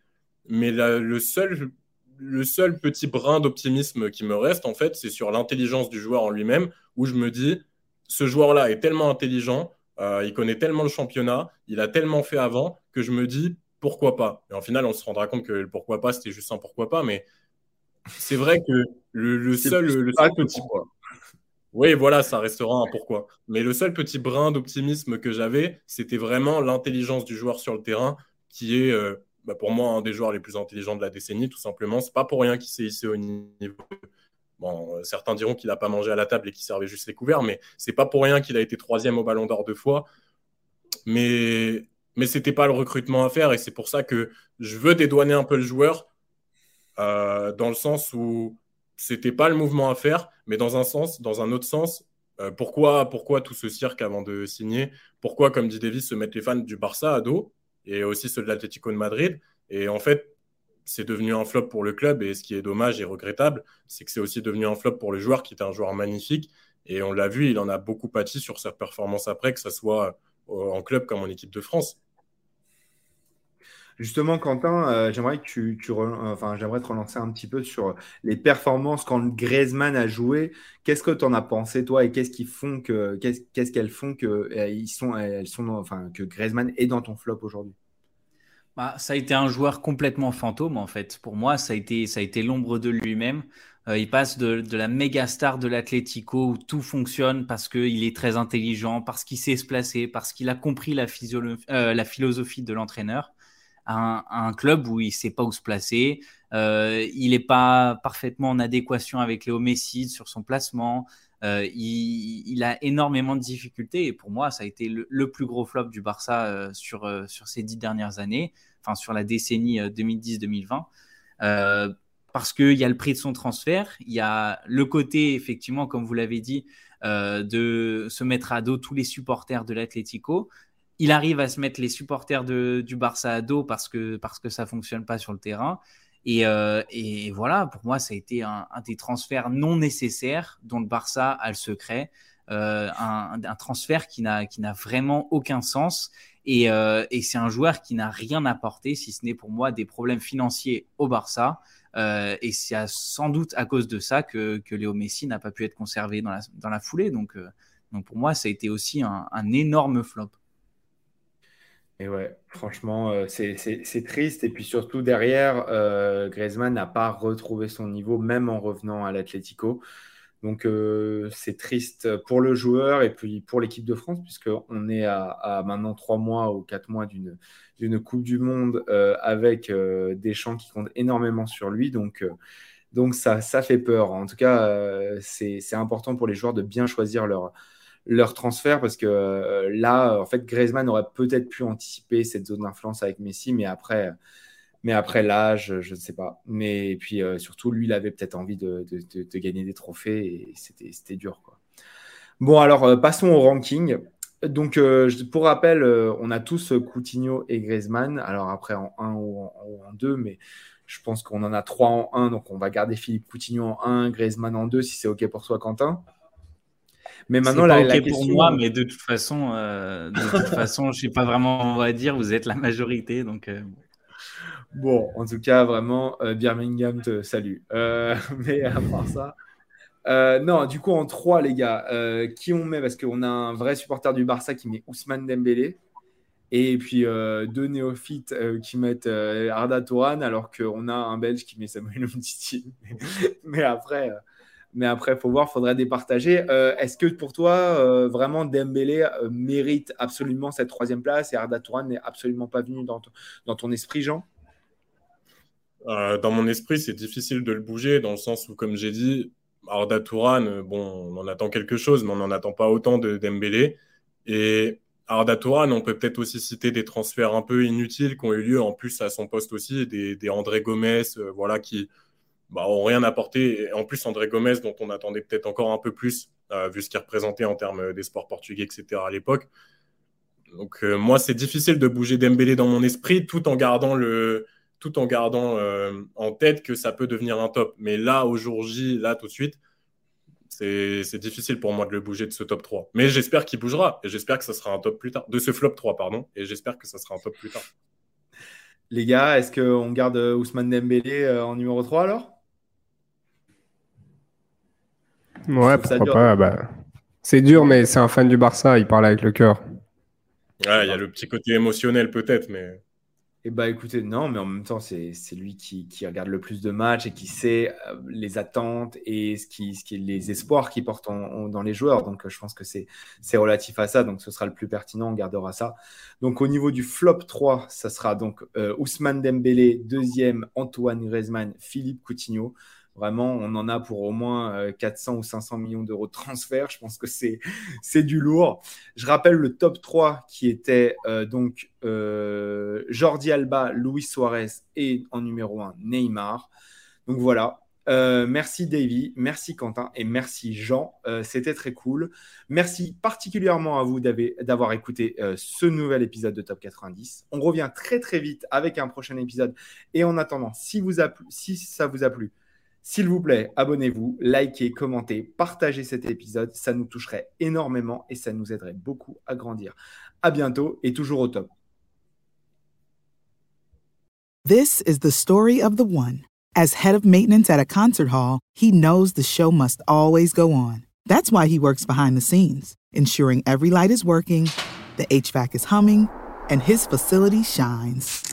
Mais le, seul, le seul petit brin d'optimisme qui me reste, en fait, c'est sur l'intelligence du joueur en lui-même, où je me dis, ce joueur-là est tellement intelligent, euh, il connaît tellement le championnat, il a tellement fait avant, que je me dis, pourquoi pas Et en final, on se rendra compte que le pourquoi pas, c'était juste un pourquoi pas, mais c'est vrai que le, seul, le petit quoi. Oui, voilà, ça restera un pourquoi. Mais le seul petit brin d'optimisme que j'avais, c'était vraiment l'intelligence du joueur sur le terrain, qui est euh, bah, pour moi un des joueurs les plus intelligents de la décennie, tout simplement. C'est pas pour rien qu'il s'est hissé au niveau. Bon, euh, certains diront qu'il n'a pas mangé à la table et qu'il servait juste les couverts, mais c'est pas pour rien qu'il a été troisième au Ballon d'Or deux fois. Mais mais c'était pas le recrutement à faire et c'est pour ça que je veux dédouaner un peu le joueur euh, dans le sens où c'était pas le mouvement à faire, mais dans un sens, dans un autre sens, euh, pourquoi, pourquoi tout ce cirque avant de signer? Pourquoi, comme dit Davis, se mettre les fans du Barça à dos et aussi ceux de l'Atlético de Madrid? Et en fait, c'est devenu un flop pour le club et ce qui est dommage et regrettable, c'est que c'est aussi devenu un flop pour le joueur qui était un joueur magnifique et on l'a vu, il en a beaucoup pâti sur sa performance après, que ce soit en club comme en équipe de France. Justement, Quentin, euh, j'aimerais que tu, enfin, j'aimerais te relancer un petit peu sur les performances quand Griezmann a joué. Qu'est-ce que tu en as pensé toi et qu'est-ce qui font que qu'est-ce qu'elles font que euh, ils sont elles sont enfin que Griezmann est dans ton flop aujourd'hui? Bah, ça a été un joueur complètement fantôme en fait. Pour moi, ça a été ça a été l'ombre de lui-même. Euh, il passe de, la méga star de l'Atlético où tout fonctionne parce qu'il est très intelligent, parce qu'il sait se placer, parce qu'il a compris la, la philosophie de l'entraîneur, un, club où il sait pas où se placer. Euh, il n'est pas parfaitement en adéquation avec Léo Messi sur son placement. Euh, il, a énormément de difficultés et pour moi, ça a été le, plus gros flop du Barça euh, sur, sur ces dix dernières années, enfin sur la décennie 2010-2020. parce qu'il y a le prix de son transfert, il y a le côté, effectivement, comme vous l'avez dit, de se mettre à dos tous les supporters de l'Atlético, il arrive à se mettre les supporters du Barça à dos parce que, parce que ça fonctionne pas sur le terrain. Et, euh, voilà, pour moi, ça a été un, des transferts non nécessaires dont le Barça a le secret. Euh, un, transfert qui n'a vraiment aucun sens. Euh, et, c'est un joueur qui n'a rien apporté, si ce n'est pour moi des problèmes financiers au Barça. et c'est sans doute à cause de ça que, que Léo Messi n'a pas pu être conservé dans la, dans la foulée. Donc, donc pour moi, ça a été aussi un énorme flop. Et ouais, franchement, euh, c'est triste. Et puis surtout derrière, euh, Griezmann n'a pas retrouvé son niveau, même en revenant à l'Atlético. Donc euh, c'est triste pour le joueur et puis pour l'équipe de France, puisqu'on est à, maintenant trois mois ou quatre mois d'une Coupe du Monde avec des champs qui comptent énormément sur lui. Donc Donc ça, ça fait peur. En tout cas, euh, c'est important pour les joueurs de bien choisir leur, leur transfert parce que euh, là, en fait, Griezmann aurait peut-être pu anticiper cette zone d'influence avec Messi, mais après, mais après l'âge, je ne sais pas. Mais puis euh, surtout, lui, il avait peut-être envie de, de, gagner des trophées et c'était dur. Quoi. Bon, alors passons au ranking. Donc, pour rappel, on a tous Coutinho et Griezmann. Alors après, en 1 ou en 2, mais je pense qu'on en a trois en 1, donc on va garder Philippe Coutinho en 1, Griezmann en 2, si c'est OK pour toi, Quentin. Mais maintenant, la, OK pour moi, mais de toute façon, euh, de toute façon, je sais pas vraiment, on va dire, vous êtes la majorité, donc. Euh, bon, en tout cas, vraiment, euh, Birmingham te salue. mais à part ça. non, du coup, en 3, les gars, qui on met? Parce qu'on a un vrai supporter du Barça qui met Ousmane Dembélé. Et puis euh, deux néophytes euh, qui mettent euh, Arda Touran, alors qu'on a un Belge qui met Samuel Umtiti. mais après, mais après, faut voir, faudrait départager. Est-ce que pour toi, vraiment Dembélé mérite absolument cette troisième place et Arda Touran n'est absolument pas venu dans, ton esprit, Jean? Dans mon esprit, c'est difficile de le bouger dans le sens où, comme j'ai dit, Arda Touran, bon, on en attend quelque chose, mais on n'en attend pas autant de Dembélé. Et Arda Touran, on peut peut-être aussi citer des transferts un peu inutiles qui ont eu lieu en plus à son poste aussi, des, André Gomez, euh, voilà, qui bah, ont rien apporté. en plus, André Gomez, dont on attendait peut-être encore un peu plus, euh, vu ce qu'il représentait en termes des sports portugais, etc. à l'époque. Donc euh, moi, c'est difficile de bouger Dembélé dans mon esprit, tout en gardant le, tout en gardant en tête que ça peut devenir un top. Mais là, au jour J, là tout de suite, c'est difficile pour moi de le bouger de ce top 3. Mais j'espère qu'il bougera et j'espère que ça sera un top plus tard. De ce flop 3, pardon. Et j'espère que ça sera un top plus tard. Les gars, est-ce qu'on garde Ousmane Dembélé euh, en numéro 3 alors? Ouais, pourquoi pas. Bah, c'est dur, mais c'est un fan du Barça, il parle avec le cœur. Ouais, il y a le petit côté émotionnel peut-être, mais. Eh bah écoutez, non, mais en même temps, c'est lui qui, regarde le plus de matchs et qui sait euh, les attentes et ce qui, ce qui, les espoirs qu'il porte dans les joueurs. Donc je pense que c'est relatif à ça. Donc ce sera le plus pertinent, on gardera ça. Donc au niveau du flop 3, ça sera donc euh, Ousmane Dembélé, deuxième, Antoine Griezmann, Philippe Coutinho. Vraiment, on en a pour au moins 400 euh, ou 500 millions d'euros de transfert. Je pense que c'est, c'est du lourd. Je rappelle le top 3 qui était euh, donc euh, Jordi Alba, Luis Suarez et en numéro 1 Neymar. Donc voilà. merci Davy, merci Quentin et merci Jean. C'était très cool. Merci particulièrement à vous d'avoir écouté ce nouvel épisode de Top 90. On revient très très vite avec un prochain épisode. Et en attendant, si, vous a si ça vous a plu, s'il vous plaît, abonnez-vous, likez, commentez, partagez cet épisode. Ça nous toucherait énormément et ça nous aiderait beaucoup à grandir. À bientôt et toujours au top. This is the story of the one. As head of maintenance at a concert hall, he knows the show must always go on. That's why he works behind the scenes, ensuring every light is working, the HVAC is humming, and his facility shines.